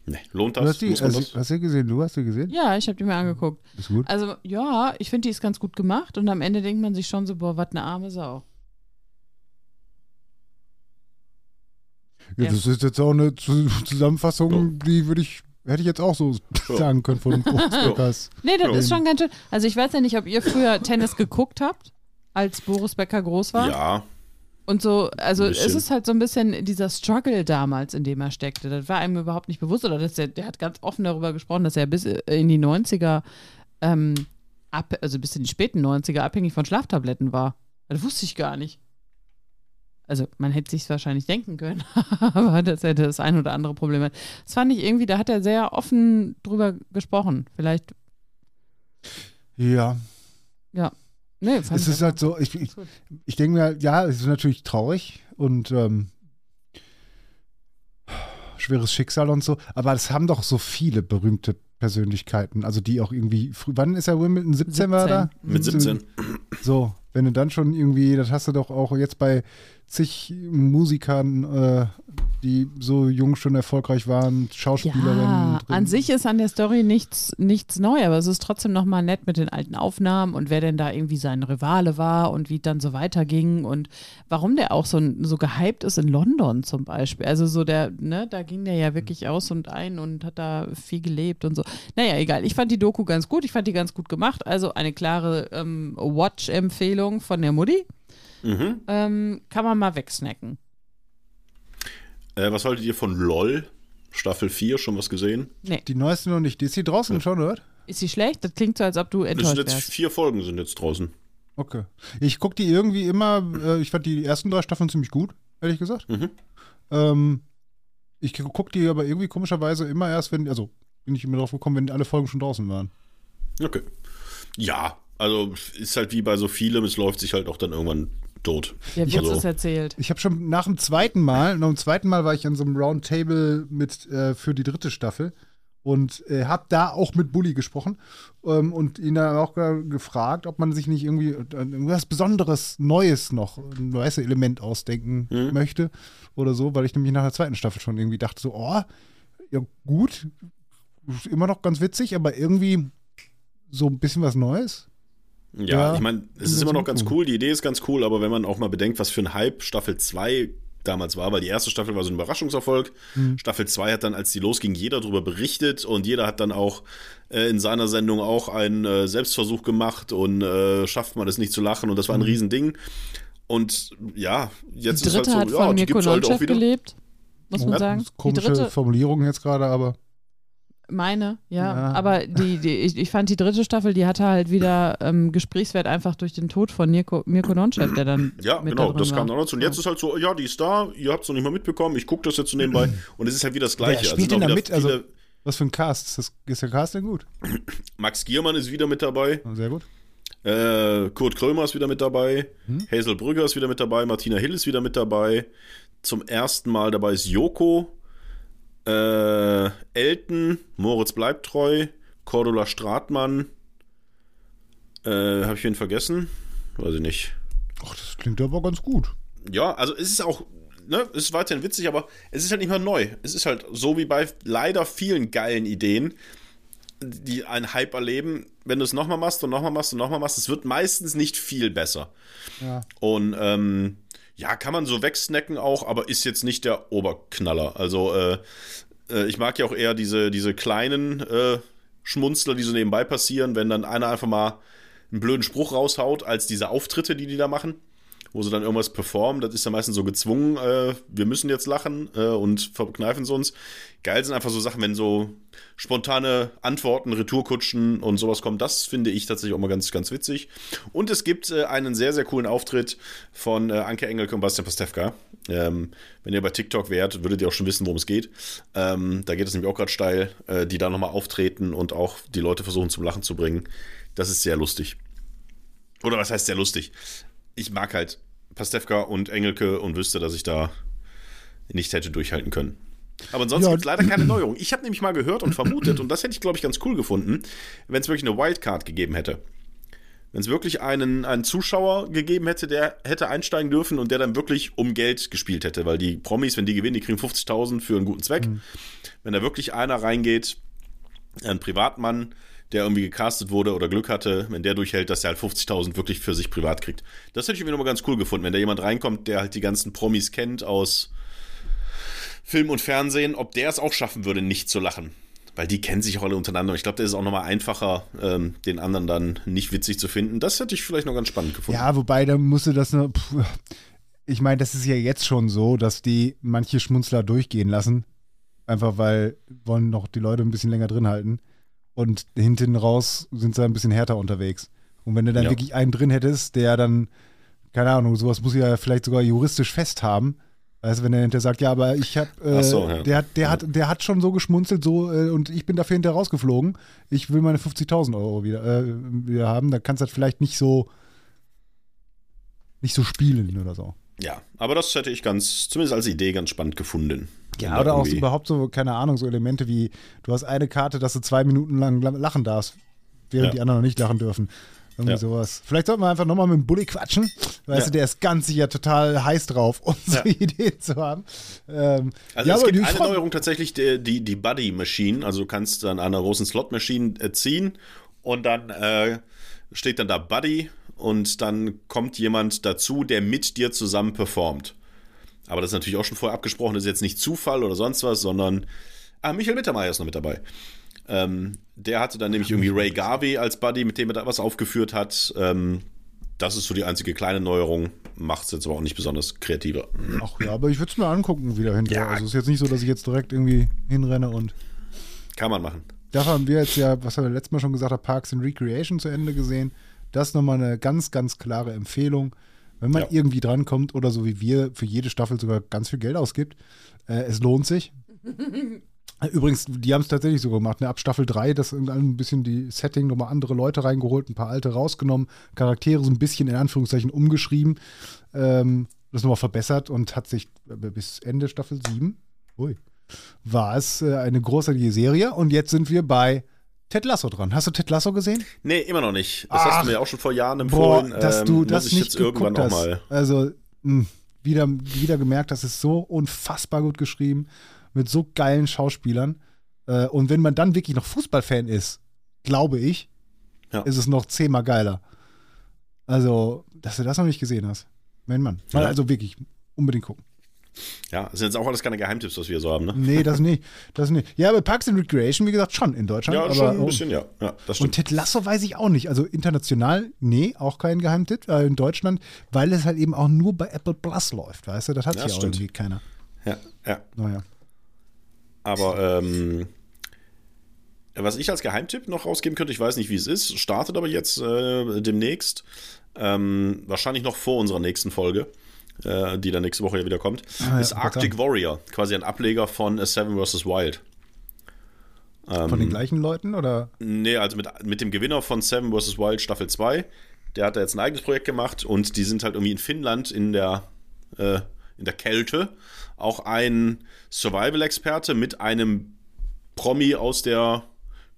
Nee, lohnt Du das? hast, die, man hast, du gesehen? Du hast sie gesehen? Ja, ich habe die mir angeguckt. Ist gut. Also, ja, ich finde, die ist ganz gut gemacht und am Ende denkt man sich schon so, boah, was eine arme Sau. Ja, Ja. das ist jetzt auch eine Zu- Zusammenfassung, die würde ich, hätte ich jetzt auch so Ja. sagen können von Großbeckers. Nee, das Ja. ist schon ganz schön. Also, ich weiß ja nicht, ob ihr früher Tennis geguckt habt, als Boris Becker groß war. Ja, Und so, also es ist halt so ein bisschen dieser Struggle damals, in dem er steckte. Das war einem überhaupt nicht bewusst. Oder dass der, der hat ganz offen darüber gesprochen, dass er bis in die 90er, ähm, ab, also bis in die späten 90er abhängig von Schlaftabletten war. Das wusste ich gar nicht. Also man hätte sich wahrscheinlich denken können, aber dass er das ein oder andere Problem hat. Das fand ich irgendwie, da hat er sehr offen drüber gesprochen. Vielleicht, Ja, nee, fand es ich ist halt so, ich, ich, ich denke mir, ja, es ist natürlich traurig und ähm, schweres Schicksal und so, aber es haben doch so viele berühmte Persönlichkeiten, also die auch irgendwie, früh, wann ist er Wimbledon? 17, war er da? mit 17. So, wenn du dann schon irgendwie, das hast du doch auch jetzt bei zig Musikern, äh, die so jung schon erfolgreich waren, Schauspielerinnen. Ja, drin. an sich ist an der Story nichts, nichts neu, aber es ist trotzdem nochmal nett mit den alten Aufnahmen und wer denn da irgendwie sein Rivale war und wie dann so weiterging und warum der auch so, so gehypt ist in London zum Beispiel. Also so der, ne, da ging der ja wirklich aus und ein und hat da viel gelebt und so. Naja, egal. Ich fand die Doku ganz gut, ich fand die ganz gut gemacht. Also eine klare ähm, Watch-Empfehlung von der Mutti. Mhm. Ähm, kann man mal wegsnacken. Äh, was haltet ihr von LOL? Staffel 4, schon was gesehen? Nee. Die neueste noch nicht. Die ist die draußen schon, oder? Ist sie schlecht? Das klingt so, als ob du enttäuscht jetzt wärst. vier Folgen sind jetzt draußen. Okay. Ich gucke die irgendwie immer, äh, ich fand die ersten drei Staffeln ziemlich gut, ehrlich gesagt. Mhm. Ähm, ich gucke die aber irgendwie komischerweise immer erst, wenn, also bin ich immer drauf gekommen, wenn alle Folgen schon draußen waren. Okay. Ja, also ist halt wie bei so vielem, es läuft sich halt auch dann irgendwann tot. Der Witz Also- ist erzählt. Ich habe schon nach dem zweiten Mal, nach dem zweiten Mal war ich an so einem Roundtable mit äh, für die dritte Staffel und äh, habe da auch mit Bully gesprochen ähm, und ihn dann auch ge gefragt, ob man sich nicht irgendwie äh, irgendwas Besonderes, Neues noch, ein neues Element ausdenken Mhm. möchte oder so, weil ich nämlich nach der zweiten Staffel schon irgendwie dachte so, oh, ja gut, ist immer noch ganz witzig, aber irgendwie so ein bisschen was Neues. Ja, Ja, ich meine, es ist immer noch ist ganz cool. cool, die Idee ist ganz cool, aber wenn man auch mal bedenkt, was für ein Hype Staffel 2 damals war, weil die erste Staffel war so ein Überraschungserfolg. Mhm. Staffel 2 hat dann, als die losging, jeder darüber berichtet und jeder hat dann auch äh, in seiner Sendung auch einen äh, Selbstversuch gemacht und äh, schafft man es nicht zu lachen und das war ein Mhm. Riesending. Und ja, jetzt die ist halt dritte so, hat ja, von die Mirko gibt's halt auch wieder. gelebt, muss man Ja, sagen. Ist komische dritte, Formulierung jetzt gerade, aber meine, ja. Ja. Aber die, die, ich, ich fand die dritte Staffel, die hatte halt wieder ähm, Gesprächswert einfach durch den Tod von Mirko, Mirko Nonchef, der dann Ja, mit genau, da drin das war. kam dann dazu. Und jetzt ist halt so, ja, die ist da, ihr habt es noch nicht mal mitbekommen, ich gucke das jetzt so nebenbei. Und es ist halt wieder das Gleiche. Wer Also spielt auch da mit? Also- was für ein Cast? Ist, das, ist der Cast denn gut? Max Giermann ist wieder mit dabei. Sehr gut. Äh, Kurt Krömer ist wieder mit dabei. Hm? Hazel Brügger ist wieder mit dabei. Martina Hill ist wieder mit dabei. Zum ersten Mal dabei ist Joko. Äh, Elton, Moritz bleibt treu. Cordula Stratmann. Äh, Habe ich wen vergessen? Weiß ich nicht. Ach, das klingt aber ganz gut. Ja, also es ist auch, ne, es ist weiterhin witzig, aber es ist halt nicht mehr neu. Es ist halt so wie bei leider vielen geilen Ideen, die einen Hype erleben. Wenn du es nochmal machst und nochmal machst und nochmal machst, es wird meistens nicht viel besser. Ja. Und ähm, ja, kann man so wegsnacken auch, aber ist jetzt nicht der Oberknaller. Also äh, äh, ich mag ja auch eher diese, diese kleinen äh, Schmunzler, die so nebenbei passieren, wenn dann einer einfach mal einen blöden Spruch raushaut, als diese Auftritte, die die da machen, wo sie dann irgendwas performen. Das ist ja meistens so gezwungen, äh, wir müssen jetzt lachen äh, und verkneifen es uns. Geil sind einfach so Sachen, wenn so spontane Antworten, Retourkutschen und sowas kommen. Das finde ich tatsächlich auch mal ganz, ganz witzig. Und es gibt äh, einen sehr, sehr coolen Auftritt von äh, Anke Engelke und Bastian Pastewka. Ähm, wenn ihr bei TikTok wärt, würdet ihr auch schon wissen, worum es geht. Ähm, da geht es nämlich auch gerade steil, äh, die da nochmal auftreten und auch die Leute versuchen zum Lachen zu bringen. Das ist sehr lustig. Oder was heißt sehr lustig? Ich mag halt Pastewka und Engelke und wüsste, dass ich da nicht hätte durchhalten können. Aber ansonsten Ja. gibt es leider keine Neuerung. Ich habe nämlich mal gehört und vermutet, und das hätte ich, glaube ich, ganz cool gefunden, wenn es wirklich eine Wildcard gegeben hätte. Wenn es wirklich einen, einen Zuschauer gegeben hätte, der hätte einsteigen dürfen und der dann wirklich um Geld gespielt hätte. Weil die Promis, wenn die gewinnen, die kriegen 50.000 für einen guten Zweck. Wenn da wirklich einer reingeht, ein Privatmann, der irgendwie gecastet wurde oder Glück hatte, wenn der durchhält, dass er halt 50.000 wirklich für sich privat kriegt. Das hätte ich mir nochmal ganz cool gefunden, wenn da jemand reinkommt, der halt die ganzen Promis kennt aus Film und Fernsehen, ob der es auch schaffen würde, nicht zu lachen. Weil die kennen sich auch alle untereinander. Ich glaube, da ist es auch nochmal einfacher, ähm, den anderen dann nicht witzig zu finden. Das hätte ich vielleicht noch ganz spannend gefunden. Ja, wobei, da musste das nur. Ich meine, das ist ja jetzt schon so, dass die manche Schmunzler durchgehen lassen. Einfach weil wollen noch die Leute ein bisschen länger drin halten. Und hinten raus sind sie ein bisschen härter unterwegs. Und wenn du dann Ja. wirklich einen drin hättest, der dann, keine Ahnung, sowas muss ich ja vielleicht sogar juristisch festhaben. Weißt du, wenn der hinterher sagt, ja, aber ich hab, äh, so, ja. der, hat, der, hat, der hat schon so geschmunzelt so äh, und ich bin dafür hinterher rausgeflogen. Ich will meine 50.000 Euro wieder, äh, wieder haben. Da kannst du das vielleicht nicht so nicht so spielen oder so. Ja, aber das hätte ich ganz, zumindest als Idee, ganz spannend gefunden. Ja, oder auch so überhaupt so, keine Ahnung, so Elemente wie, du hast eine Karte, dass du zwei Minuten lang la- lachen darfst, während Ja. die anderen noch nicht lachen dürfen. Irgendwie Ja. sowas. Vielleicht sollten wir einfach nochmal mit dem Bulli quatschen. Weißt Ja. du, der ist ganz sicher total heiß drauf, unsere. Ideen zu haben. Ähm, Also ja, es gibt die eine Neuerung tatsächlich, die, die, die Buddy Machine. Also du kannst dann an einer großen Slot Machine äh, ziehen und dann äh, steht dann da Buddy und dann kommt jemand dazu, der mit dir zusammen performt. Aber das ist natürlich auch schon vorher abgesprochen, das ist jetzt nicht Zufall oder sonst was, sondern ah, Michael Mittermeier ist noch mit dabei. Ähm, der hatte dann nämlich irgendwie Ray Garvey als Buddy, mit dem er da was aufgeführt hat. Ähm, das ist so die einzige kleine Neuerung, macht es jetzt aber auch nicht besonders kreativer. Ach ja, aber ich würde es mir angucken wieder hinterher. Ja. Also es ist jetzt nicht so, dass ich jetzt direkt irgendwie hinrenne und Kann man machen. Dafür haben wir jetzt ja, was wir letztes Mal schon gesagt haben, Parks and Recreation zu Ende gesehen. Das ist nochmal eine ganz, ganz klare Empfehlung. Wenn man Ja. irgendwie drankommt oder so wie wir für jede Staffel sogar ganz viel Geld ausgibt, äh, es lohnt sich. Übrigens, die haben es tatsächlich so gemacht. Ne? Ab Staffel 3, das ein bisschen die Setting, nochmal andere Leute reingeholt, ein paar alte rausgenommen, Charaktere so ein bisschen in Anführungszeichen umgeschrieben, ähm, das nochmal verbessert und hat sich äh, bis Ende Staffel 7, ui, war es äh, eine großartige Serie. Und jetzt sind wir bei Ted Lasso dran. Hast du Ted Lasso gesehen? Nee, immer noch nicht. Das Ach. hast du mir auch schon vor Jahren Boah, empfohlen. dass du Ähm, das ich nicht jetzt irgendwann hast. mal. Also mh, wieder, wieder gemerkt, das ist so unfassbar gut geschrieben mit so geilen Schauspielern. Äh, und wenn man dann wirklich noch Fußballfan ist, glaube ich, Ja. ist es noch zehnmal geiler. Also, dass du das noch nicht gesehen hast. Mein Mann. Ja. Also wirklich, unbedingt gucken. Ja, das sind jetzt auch alles keine Geheimtipps, was wir so haben, ne? Nee, das nicht. Das nicht. Ja, aber Parks and Recreation, wie gesagt, schon in Deutschland. Ja, aber, schon ein oh. bisschen, ja. Ja, das Und stimmt. Ted Lasso weiß ich auch nicht. Also international, nee, auch kein Geheimtipp äh, in Deutschland, weil es halt eben auch nur bei Apple Plus läuft, weißt du? Das hat Ja, ja auch stimmt. irgendwie keiner. Ja, ja. Naja. Aber ähm, was ich als Geheimtipp noch rausgeben könnte, ich weiß nicht, wie es ist, startet aber jetzt äh, demnächst. Ähm, wahrscheinlich noch vor unserer nächsten Folge, äh, die dann nächste Woche ja wieder kommt, Ah, ja, ist Arctic sei Warrior, quasi ein Ableger von A Seven vs. Wild. Von den gleichen Leuten oder? Nee, also mit, mit dem Gewinner von Seven vs. Wild Staffel 2. Der hat da jetzt ein eigenes Projekt gemacht und die sind halt irgendwie in Finnland in der, äh, in der Kälte. Auch ein Survival-Experte mit einem Promi aus der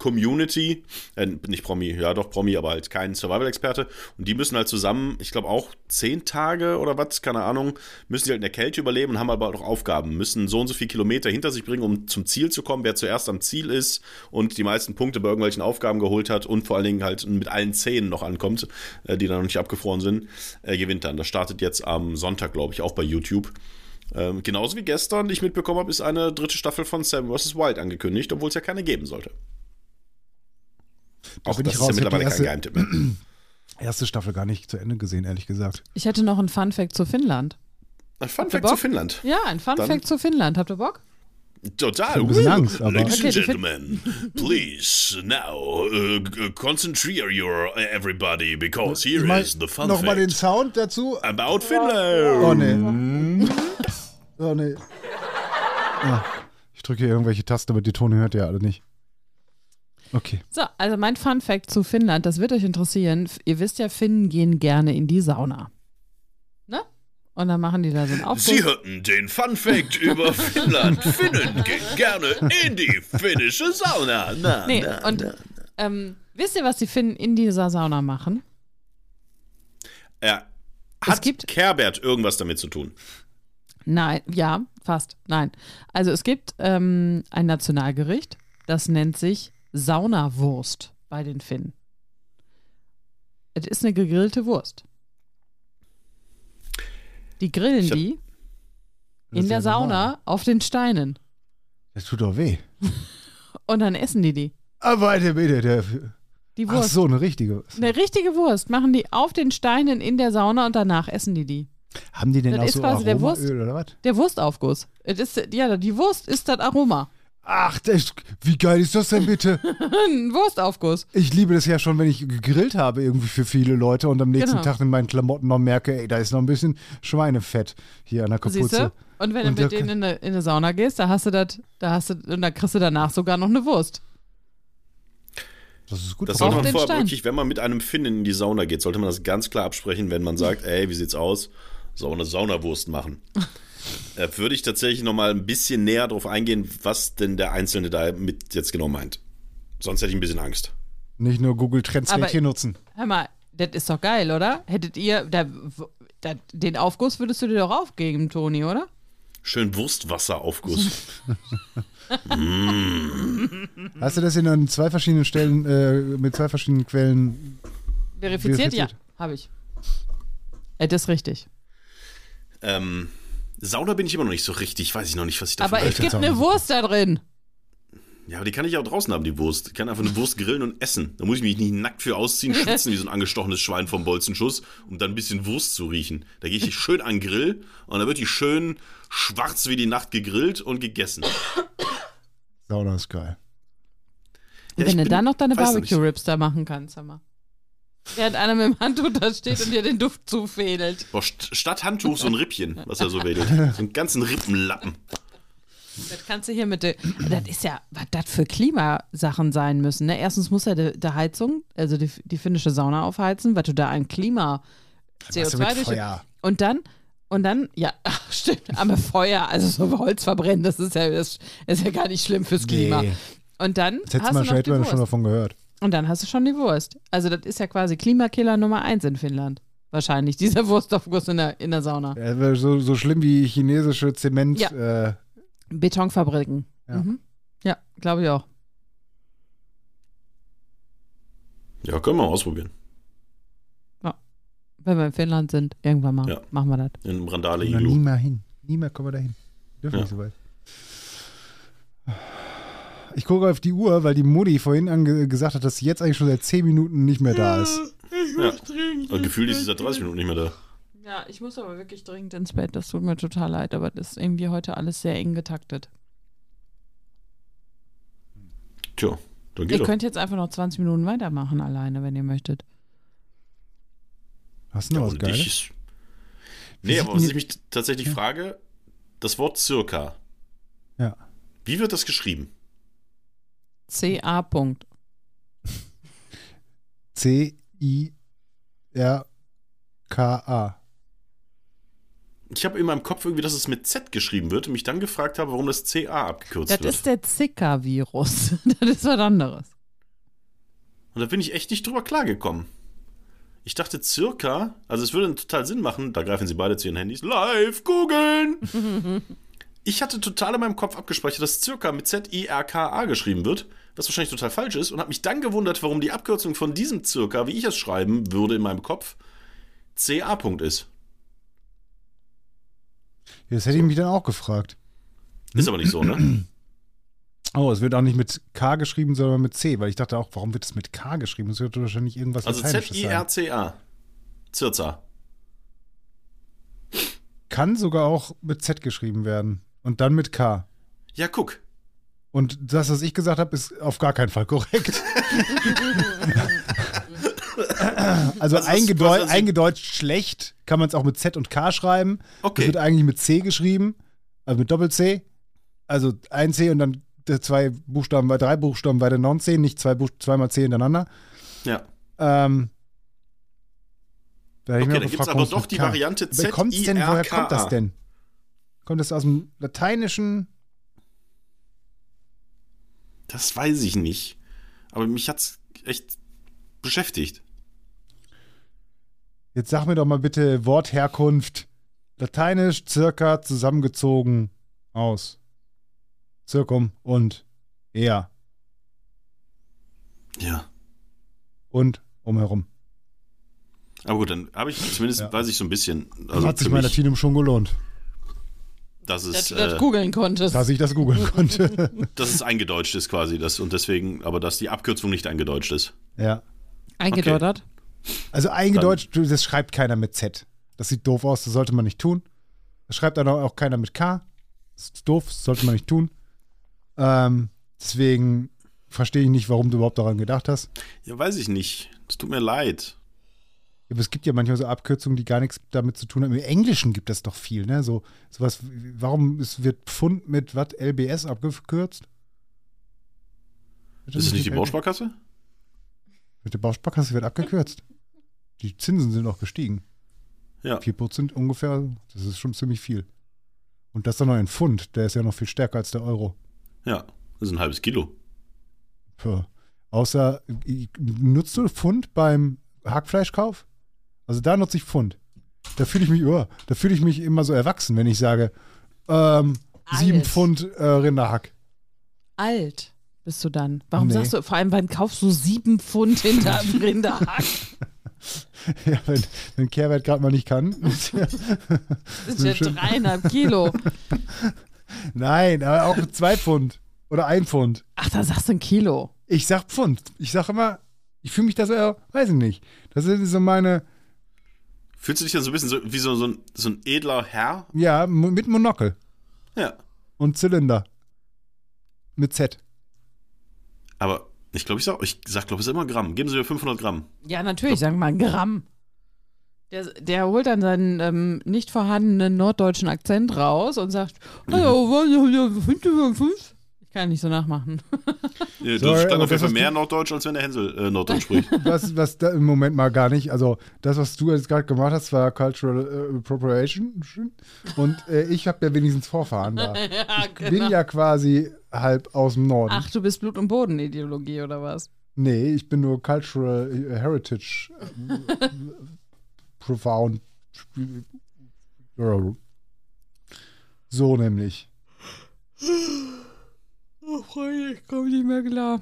Community, äh, nicht Promi, ja doch Promi, aber halt kein Survival-Experte. Und die müssen halt zusammen, ich glaube auch zehn Tage oder was, keine Ahnung, müssen die halt in der Kälte überleben und haben aber auch Aufgaben, müssen so und so viele Kilometer hinter sich bringen, um zum Ziel zu kommen, wer zuerst am Ziel ist und die meisten Punkte bei irgendwelchen Aufgaben geholt hat und vor allen Dingen halt mit allen Zähnen noch ankommt, äh, die dann noch nicht abgefroren sind, äh, gewinnt dann. Das startet jetzt am Sonntag, glaube ich, auch bei YouTube. Ähm, genauso wie gestern, die ich mitbekommen habe, ist eine dritte Staffel von Sam vs. Wild angekündigt, obwohl es ja keine geben sollte. Da Auch bin das ich ist ja raus. Ich hab die mittlerweile kein erste- Geheimtipp mehr. Erste Staffel gar nicht zu Ende gesehen, ehrlich gesagt. Ich hätte noch einen Fun-Fact zu Finnland. Ein Fun Fact zu Finnland. Ja, ein Fun-Fact Dann- zu Finnland. Habt ihr Bock? Total. ein bisschen. Angst, aber- Ladies Okay, and gentlemen, please now uh, concentrate your uh, everybody because here is the fun Nochmal den fact Sound dazu. about Finland. Oh nee. Oh nee. Ah, ich drücke hier irgendwelche Tasten, aber die Tone hört ihr alle nicht. Okay. So, also mein Fun Fact zu Finnland, das wird euch interessieren. Ihr wisst ja, Finnen gehen gerne in die Sauna. Ne? Und dann machen die da so einen Aufguss. Sie hörten den Fun Fact über Finnland. Finnen gehen gerne in die finnische Sauna. Na, Nee, na, und na. ähm, wisst ihr, was die Finnen in dieser Sauna machen? Ja. Es Hat gibt- Kerbert irgendwas damit zu tun? Nein, ja, fast. Nein. Also es gibt ähm, ein Nationalgericht, das nennt sich Saunawurst bei den Finnen. Es ist eine gegrillte Wurst. Die grillen hab- die in der ja Sauna normal. auf den Steinen. Das tut doch weh. Und dann essen die die. Aber der, der, der, Die ach Wurst. so, eine richtige. Eine richtige Wurst machen die auf den Steinen in der Sauna und danach essen die die. Haben die denn Das auch ist so quasi der Aromaöl oder was? Der Wurstaufguss. Es ist, ja, die Wurst ist das Aroma. Ach, das, wie geil ist das denn bitte? Ein Wurstaufguss. Ich liebe das ja schon, wenn ich gegrillt habe, irgendwie für viele Leute und am nächsten Genau. Tag in meinen Klamotten noch merke, ey, da ist noch ein bisschen Schweinefett hier an der Kapuze. du? Und wenn Und du mit denen in eine, in eine Sauna gehst, da hast du das, da hast du, und da kriegst du danach sogar noch eine Wurst. Das ist gut. Das sollte man vorher Stein. wirklich, wenn man mit einem Finnen in die Sauna geht, sollte man das ganz klar absprechen, wenn man sagt, ey, wie sieht's aus? Soll eine Saunawurst machen. Äh, würde ich tatsächlich nochmal ein bisschen näher darauf eingehen, was denn der Einzelne da mit jetzt genau meint. Sonst hätte ich ein bisschen Angst. Nicht nur Google Translate Aber- hier nutzen. Hör mal, das ist doch geil, oder? Hättet ihr, da, da, den Aufguss würdest du dir doch aufgeben, Toni, oder? Schön Wurstwasseraufguss. Hast du das in an zwei verschiedenen Stellen äh, mit zwei verschiedenen Quellen? Verifiziert? Verifiziert. Ja, habe ich. Äh, das ist richtig. ähm, Sauna bin ich immer noch nicht so richtig, weiß ich noch nicht, was ich davon Aber es gibt eine. Wurst da drin. Ja, aber die kann ich auch draußen haben, die Wurst. Ich kann einfach eine Wurst grillen und essen. Da muss ich mich nicht nackt für ausziehen, schwitzen wie so ein angestochenes Schwein vom Bolzenschuss, um dann ein bisschen Wurst zu riechen. Da gehe ich schön an den Grill und dann wird die schön schwarz wie die Nacht gegrillt und gegessen. Sauna ist geil. Ja, ich Wenn du bin- dann noch deine. Barbecue-Rips da machen kannst, sag mal. Während einer mit dem Handtuch da steht und dir den Duft zufädelt. Boah, st statt Handtuch so ein Rippchen, was er so wedelt. So einen ganzen Rippenlappen. Das kannst du hier mit der. Das ist ja, was das für Klimasachen sein müssen. Ne? Erstens muss ja die, die Heizung, also die, die finnische Sauna aufheizen, weil du da ein Klima Machst du mit CO2 durch. Feuer. Und dann, und dann, ja, ach, stimmt, am Feuer, also so Holz verbrennen, das ist ja, das ist ja gar nicht schlimm fürs Klima. Nee. Und dann Das hättest du mal schon, schon davon gehört. Und dann hast du schon die Wurst. Also das ist ja quasi Klimakiller Nummer eins in Finnland. Wahrscheinlich, dieser Wurstaufguss in der, in der Sauna. Ja, so, so schlimm wie chinesische Zement. Ja. Äh, Betonfabriken. Ja. Mhm. Ja, glaube ich auch. Ja, können wir mal ausprobieren. Wenn wir in Finnland sind, irgendwann mal Ja. machen wir das. In einem Randale na, nie Iglu. mehr hin. Nie mehr kommen wir dahin. Dürfen Ja. nicht so weit. Ich gucke auf die Uhr, weil die Mutti vorhin gesagt hat, dass sie jetzt eigentlich schon seit 10 Minuten nicht mehr da ist. Ja. Und gefühlt ist sie seit 30 Minuten nicht mehr da. Ja, ich muss aber wirklich dringend ins Bett. Das tut mir total leid, aber das ist irgendwie heute alles sehr eng getaktet. Tja, dann geht ihr doch. könnt jetzt einfach noch 20 Minuten weitermachen alleine, wenn ihr möchtet. Hast du Ja, noch was und Geiles? Nee, aber was ich mich tatsächlich frage, das Wort circa, Ja. wie wird das geschrieben? CA. Punkt. C-I-R-K-A. Ich habe in meinem Kopf irgendwie, dass es mit Z geschrieben wird und mich dann gefragt habe, warum das CA abgekürzt Das wird. ist der Zika-Virus. das ist was anderes. Und da bin ich echt nicht drüber klargekommen. Ich dachte circa, also es würde total Sinn machen, da greifen sie beide zu ihren Handys, live googeln. ich hatte total in meinem Kopf abgespeichert, dass circa mit Z-I-R-K-A geschrieben wird, was wahrscheinlich total falsch ist, und habe mich dann gewundert, warum die Abkürzung von diesem circa, wie ich es schreiben würde in meinem Kopf, CA. ist. Das hätte ich mich dann auch gefragt. Ist aber nicht so, ne? Oh, es wird auch nicht mit K geschrieben, sondern mit C, weil ich dachte auch, warum wird es mit K geschrieben? Es wird wahrscheinlich irgendwas Also. Z-I-R-C-A. Circa. Kann sogar auch mit Z geschrieben werden und dann mit K. Ja, guck. Und das, was ich gesagt habe, ist auf gar keinen Fall korrekt. also Was- was- eingedeu was- was- eingedeutscht schlecht kann man es auch mit Z und K schreiben. Okay. Das wird eigentlich mit C geschrieben, also mit Doppel-C. Also ein C und dann der zwei Buchstaben, drei Buchstaben weiter Non-C, nicht zwei Buch zweimal C hintereinander. Ja. Ähm, da Okay, mich da auch gibt es aber doch die. Variante kommt's denn, woher kommt das denn? Kommt das aus dem Lateinischen? Das weiß ich nicht. Aber mich hat's echt beschäftigt. Jetzt sag mir doch mal bitte Wortherkunft. Lateinisch circa zusammengezogen aus. Circum und er Ja. und umherum. Aber gut, dann habe ich zumindest, Ja. weiß ich so ein bisschen. Also hat sich mein Latinum schon gelohnt, dass Dass es, du das äh, googeln konntest. dass ich das googeln konnte. dass es eingedeutscht ist quasi. Das, und deswegen, aber dass die Abkürzung nicht eingedeutscht ist. ja. Eingedeutet. Also eingedeutscht, das schreibt keiner mit Z. Das sieht doof aus, das sollte man nicht tun. Das schreibt dann auch keiner mit K. Das ist doof, das sollte man nicht tun. Ähm, deswegen verstehe ich nicht, warum du überhaupt daran gedacht hast. Ja, weiß ich nicht. Es tut mir leid. Aber es gibt ja manchmal so Abkürzungen, die gar nichts damit zu tun haben. Im Englischen gibt es doch viel, ne? So sowas. Warum ist, wird Pfund mit was LBS abgekürzt? Ist es nicht die Bausparkasse? Mit der Bausparkasse wird abgekürzt. Die Zinsen sind auch gestiegen. Ja. 4% ungefähr, das ist schon ziemlich viel. Und das dann noch ein Pfund, der ist ja noch viel stärker als der Euro. Ja. Das ist ein halbes Kilo. Puh. Außer, nutzt du Pfund beim Hackfleischkauf? Also da nutze ich Pfund. Da fühle ich mich, oh, da fühle ich mich immer so erwachsen, wenn ich sage, ähm, sieben. Pfund äh, Rinderhack. Alt bist du dann. Warum Nee. sagst du, vor allem, wann kaufst du sieben Pfund hinter Rinderhack? ja, wenn, wenn Kehrwert gerade mal nicht kann. Das ist ja dreieinhalb Kilo. Nein, aber auch zwei Pfund oder ein Pfund. Ach, da sagst du ein Kilo. Ich sag Pfund. Ich sag immer, ich fühle mich da so, weiß ich nicht. Das sind so meine, Fühlst du dich dann so ein bisschen so, wie so, so, ein, so ein edler Herr? ja, mit Monokel Ja. und Zylinder. Mit Z. Aber ich glaube, ich sag, ich sag, glaube, es ist immer Gramm. Geben Sie mir 500 Gramm. Ja, natürlich, sagen wir mal ein Gramm. Der, der holt dann seinen ähm, nicht vorhandenen norddeutschen Akzent raus und sagt, Mhm. "Ah ja, was, ja, ja, fünf, ja, fünf." ich kann nicht so nachmachen. Ja, Sorry, das klang aber auf jeden Fall mehr du- Norddeutsch, als wenn der Hänsel äh, Norddeutsch spricht. Was, was da im Moment mal gar nicht. Also, das, was du jetzt gerade gemacht hast, war Cultural äh, Appropriation. Und äh, ich habe ja wenigstens Vorfahren da. ja, Ich bin ja quasi halb aus dem Norden. Ach, du bist Blut- und Boden-Ideologie oder was? Nee, ich bin nur Cultural äh, Heritage äh, Profound. So nämlich. Oh, Freunde, ich komme nicht mehr klar.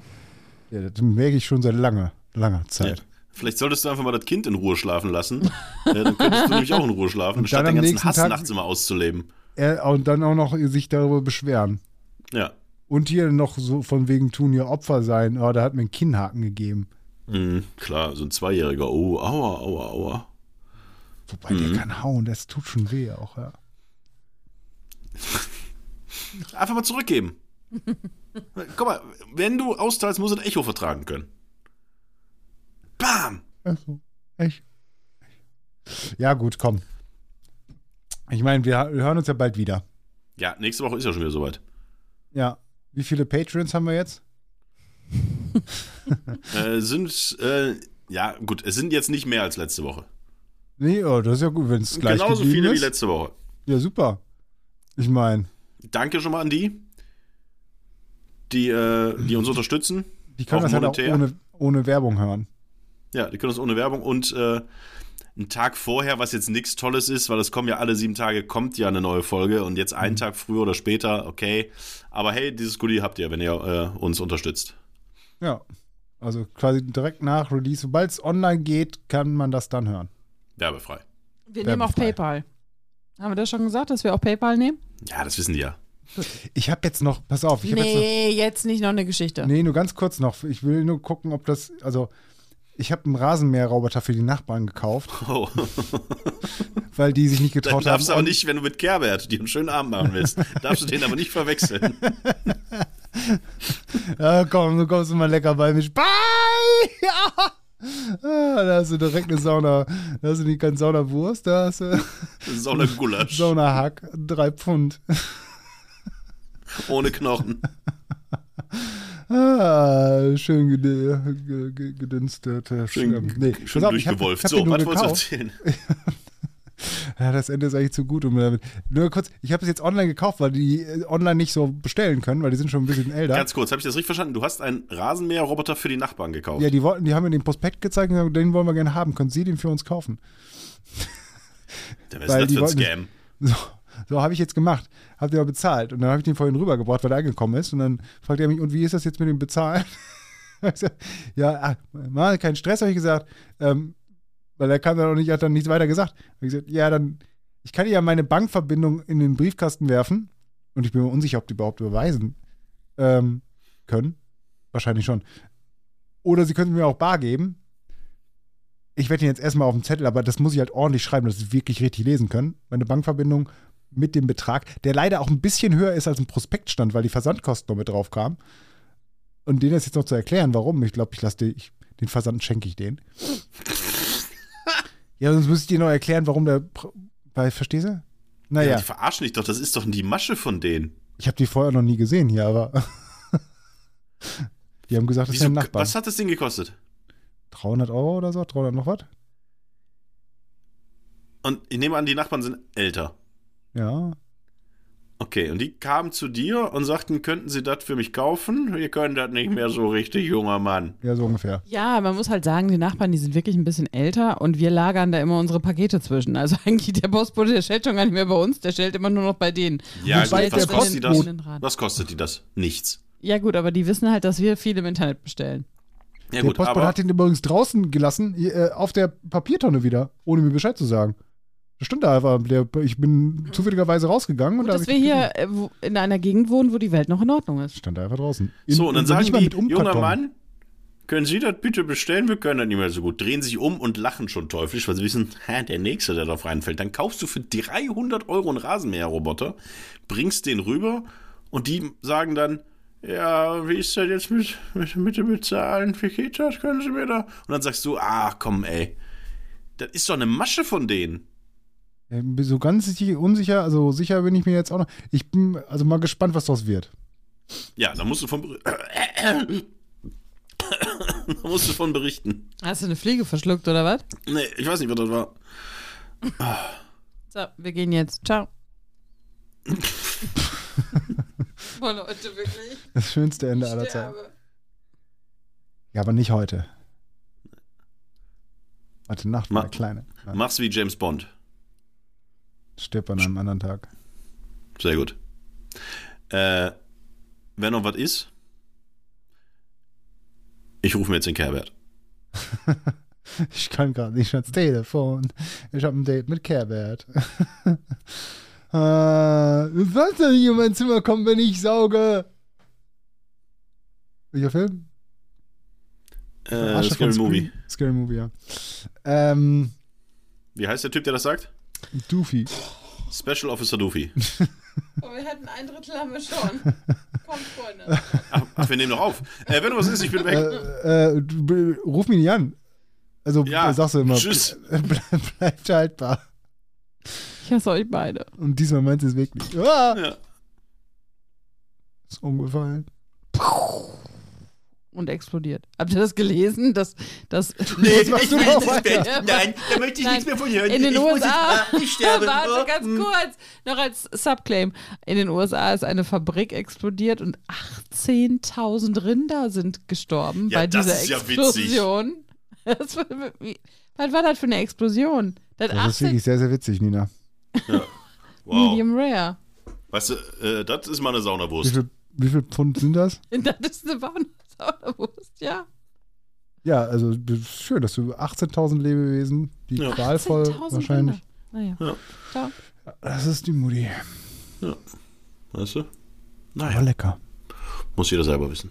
Ja, das merke ich schon seit langer, langer Zeit. Vielleicht solltest du einfach mal das Kind in Ruhe schlafen lassen. äh, dann könntest du nämlich auch in Ruhe schlafen, Und statt den ganzen Hass Tag- nachts immer auszuleben. Er, und dann auch noch sich darüber beschweren. Ja. Und hier noch so von wegen tun ihr Opfer sein. Oh, da hat mir einen Kinnhaken gegeben. Mhm, klar, so ein Zweijähriger. Oh, aua, aua, aua. Wobei der kann hauen, das tut schon weh auch, ja. Einfach mal zurückgeben. Guck mal, wenn du austeilst, musst du ein Echo vertragen können. Bam! Achso, echt? Ja, gut, komm. Ich meine, wir, wir hören uns ja bald wieder. Ja, nächste Woche ist ja schon wieder soweit. Ja. Wie viele Patreons haben wir jetzt? Äh, sind, äh, ja, gut, es sind jetzt nicht mehr als letzte Woche. Nee, oh, das ist ja gut, wenn es gleich Genauso viele ist. wie letzte Woche. Ja, super. Ich meine, Danke schon mal an die, die, äh, die uns unterstützen. die können Auch das halt auch monetär? ohne, ohne Werbung hören. Ja, die können uns ohne Werbung und äh, einen Tag vorher, was jetzt nichts Tolles ist, weil es kommen ja alle sieben Tage, kommt ja eine neue Folge und jetzt einen Tag früher oder später, okay. Aber hey, dieses Goodie habt ihr, wenn ihr äh, uns unterstützt. Ja. Also quasi direkt nach Release. Sobald es online geht, kann man das dann hören. Werbefrei. Wir nehmen auch Werbefrei. PayPal. Haben wir das schon gesagt, dass wir auch PayPal nehmen? Ja, das wissen die ja. Ich habe jetzt noch, pass auf, ich habe jetzt noch, Nee, jetzt nicht noch eine Geschichte. nee, nur ganz kurz noch. Ich will nur gucken, ob das, also ich habe einen Rasenmäherroboter für die Nachbarn gekauft, Oh. weil die sich nicht Dann getraut darfst du haben. aber nicht, wenn du mit Kerbert dir einen schönen Abend machen willst, darfst du den aber nicht verwechseln. Ja, komm, du kommst immer lecker bei mich. Bye! Ja! Ah, da hast du direkt eine Sauna. Da hast du nicht keine Saunawurst, da hast du Das ist auch eine Gulasch. Saunahack, drei Pfund. Ohne Knochen. Ah, schön ged ge ge gedünstet. Schön. Nee, schön ich hab- durchgewolft. ich hab so, was wolltest du erzählen? Ja, das Ende ist eigentlich zu gut. Um damit. Nur kurz, ich habe es jetzt online gekauft, weil die äh, online nicht so bestellen können, weil die sind schon ein bisschen älter. Ganz kurz, habe ich das richtig verstanden? Du hast einen Rasenmäherroboter für die Nachbarn gekauft. ja, die wollten, die haben mir den Prospekt gezeigt und gesagt, den wollen wir gerne haben. Können Sie den für uns kaufen? Weil ist das für ein Scam? So, so habe ich jetzt gemacht. Habt ihr aber bezahlt. Und dann habe ich den vorhin rübergebracht, weil er angekommen ist. Und dann fragt er mich, und wie ist das jetzt mit dem Bezahlen? Ja, mal keinen Stress, habe ich gesagt. Ähm, weil er kam dann auch nicht, hat dann nichts weiter gesagt. Hab ich gesagt, ja, dann, ich kann ja meine Bankverbindung in den Briefkasten werfen. Und ich bin mir unsicher, ob die überhaupt überweisen ähm, können. Wahrscheinlich schon. Oder sie können mir auch bar geben. Ich werde ihn jetzt erstmal auf dem Zettel, aber das muss ich halt ordentlich schreiben, dass sie wirklich richtig lesen können. Meine Bankverbindung mit dem Betrag, der leider auch ein bisschen höher ist als ein Prospektstand, weil die Versandkosten noch mit drauf kamen. Und denen das jetzt noch zu erklären, warum, ich glaube, ich lasse den, den Versand schenke ich denen. ja, sonst müsste ich dir noch erklären, warum der. Weil, verstehst du? Ja. Naja, die verarschen dich doch, das ist doch die Masche von denen. ich habe die vorher noch nie gesehen hier, aber. die haben gesagt, das Wieso, sind Nachbarn. was hat das Ding gekostet? 300 Euro oder so? 300 noch was? Und ich nehme an, die Nachbarn sind älter. Ja. Okay, und die kamen zu dir und sagten, könnten sie das für mich kaufen? Wir können das nicht mehr so richtig, junger Mann. Ja, so ungefähr. Ja, man muss halt sagen, die Nachbarn, die sind wirklich ein bisschen älter und wir lagern da immer unsere Pakete zwischen. Also eigentlich der Postbote, der stellt schon gar nicht mehr bei uns, der stellt immer nur noch bei denen. Ja, gut, was kostet die das? Was kostet die das? Nichts. Ja gut, aber die wissen halt, dass wir viel im Internet bestellen. Ja der gut, Postbote aber hat ihn übrigens draußen gelassen, äh, auf der Papiertonne wieder, ohne mir Bescheid zu sagen. Das stimmt da einfach. Ich bin zufälligerweise rausgegangen und Gut, da dass wir hier äh, wo, in einer Gegend wohnen, wo die Welt noch in Ordnung ist. stand da einfach draußen. In- so, und dann sagen mal die, mit junger. Mann, können Sie das bitte bestellen? Wir können das nicht mehr so gut. Drehen sich um und lachen schon teuflisch, weil sie wissen, hä, der Nächste, der darauf reinfällt. Dann kaufst du für 300 Euro einen Rasenmäherroboter, bringst den rüber und die sagen dann, ja, wie ist das jetzt mit, mit, mit dem Bezahlen? Wie geht das? Können Sie mir da? Und dann sagst du, ach komm, ey, das ist doch eine Masche von denen. Bin so ganz sicher, unsicher, also sicher bin ich mir jetzt auch noch. Ich bin also mal gespannt, was daraus wird. Ja, da musst du von, da musst du von berichten. Hast du eine Fliege verschluckt oder was? Nee, ich weiß nicht, was das war. So, wir gehen jetzt. Ciao. Boah, Leute, wirklich. Das schönste Ende aller Zeiten. Ja, aber nicht heute. Heute Nacht, Ma- meine Kleine. Nein, Mach's wie James Bond. Stirbt an einem anderen Tag. Sehr gut. Äh, wenn noch was ist, ich rufe mir jetzt den Kerbert. Ich kann gerade nicht ans Telefon. Ich habe ein Date mit Kerbert. äh, du sollst doch nicht in mein Zimmer kommen, wenn ich sauge. Welcher Film? Äh, Scary Movie. Scary Movie, ja. Ähm, Wie heißt der Typ, der das sagt? Doofy. Special Officer Doofy. Oh, wir hätten ein Drittel haben wir schon. Kommt, Freunde. Ach, ach, wir nehmen noch auf. Äh, wenn noch was ist, ich bin weg. Äh, äh, du, ruf mich nicht an. Also Ja, äh, sagst du immer, tschüss. bleib, bleibt haltbar. Ich hasse euch beide. Und diesmal meint es wirklich. Ah, Ja. ist umgefallen. Und explodiert. Habt ihr das gelesen? Das, das Nee, Jetzt machst du doch weiter. Nein, da möchte ich Nein, nichts mehr von hören. in den ich muss USA, jetzt, ah, ich sterbe. warte Oh, ganz hm. kurz, noch als Subclaim. In den USA ist eine Fabrik explodiert und 18.000 Rinder sind gestorben Ja, bei das dieser ist ja witzig. Explosion. Das war, wie, was war das für eine Explosion? Das, Das ist 18 wirklich sehr, sehr witzig, Nina. Wow. Medium Rare. Weißt du, äh, das ist mal eine Wie Saunawurst. viel, wie viel Pfund sind das? Das ist eine Sauerwurst, ja. Ja, also schön, dass du 18.000 Lebewesen, die Ja. qualvoll 18.000 wahrscheinlich. Naja. Ja. Das ist die Mutti. Weißt du? Naja, lecker. muss jeder selber wissen.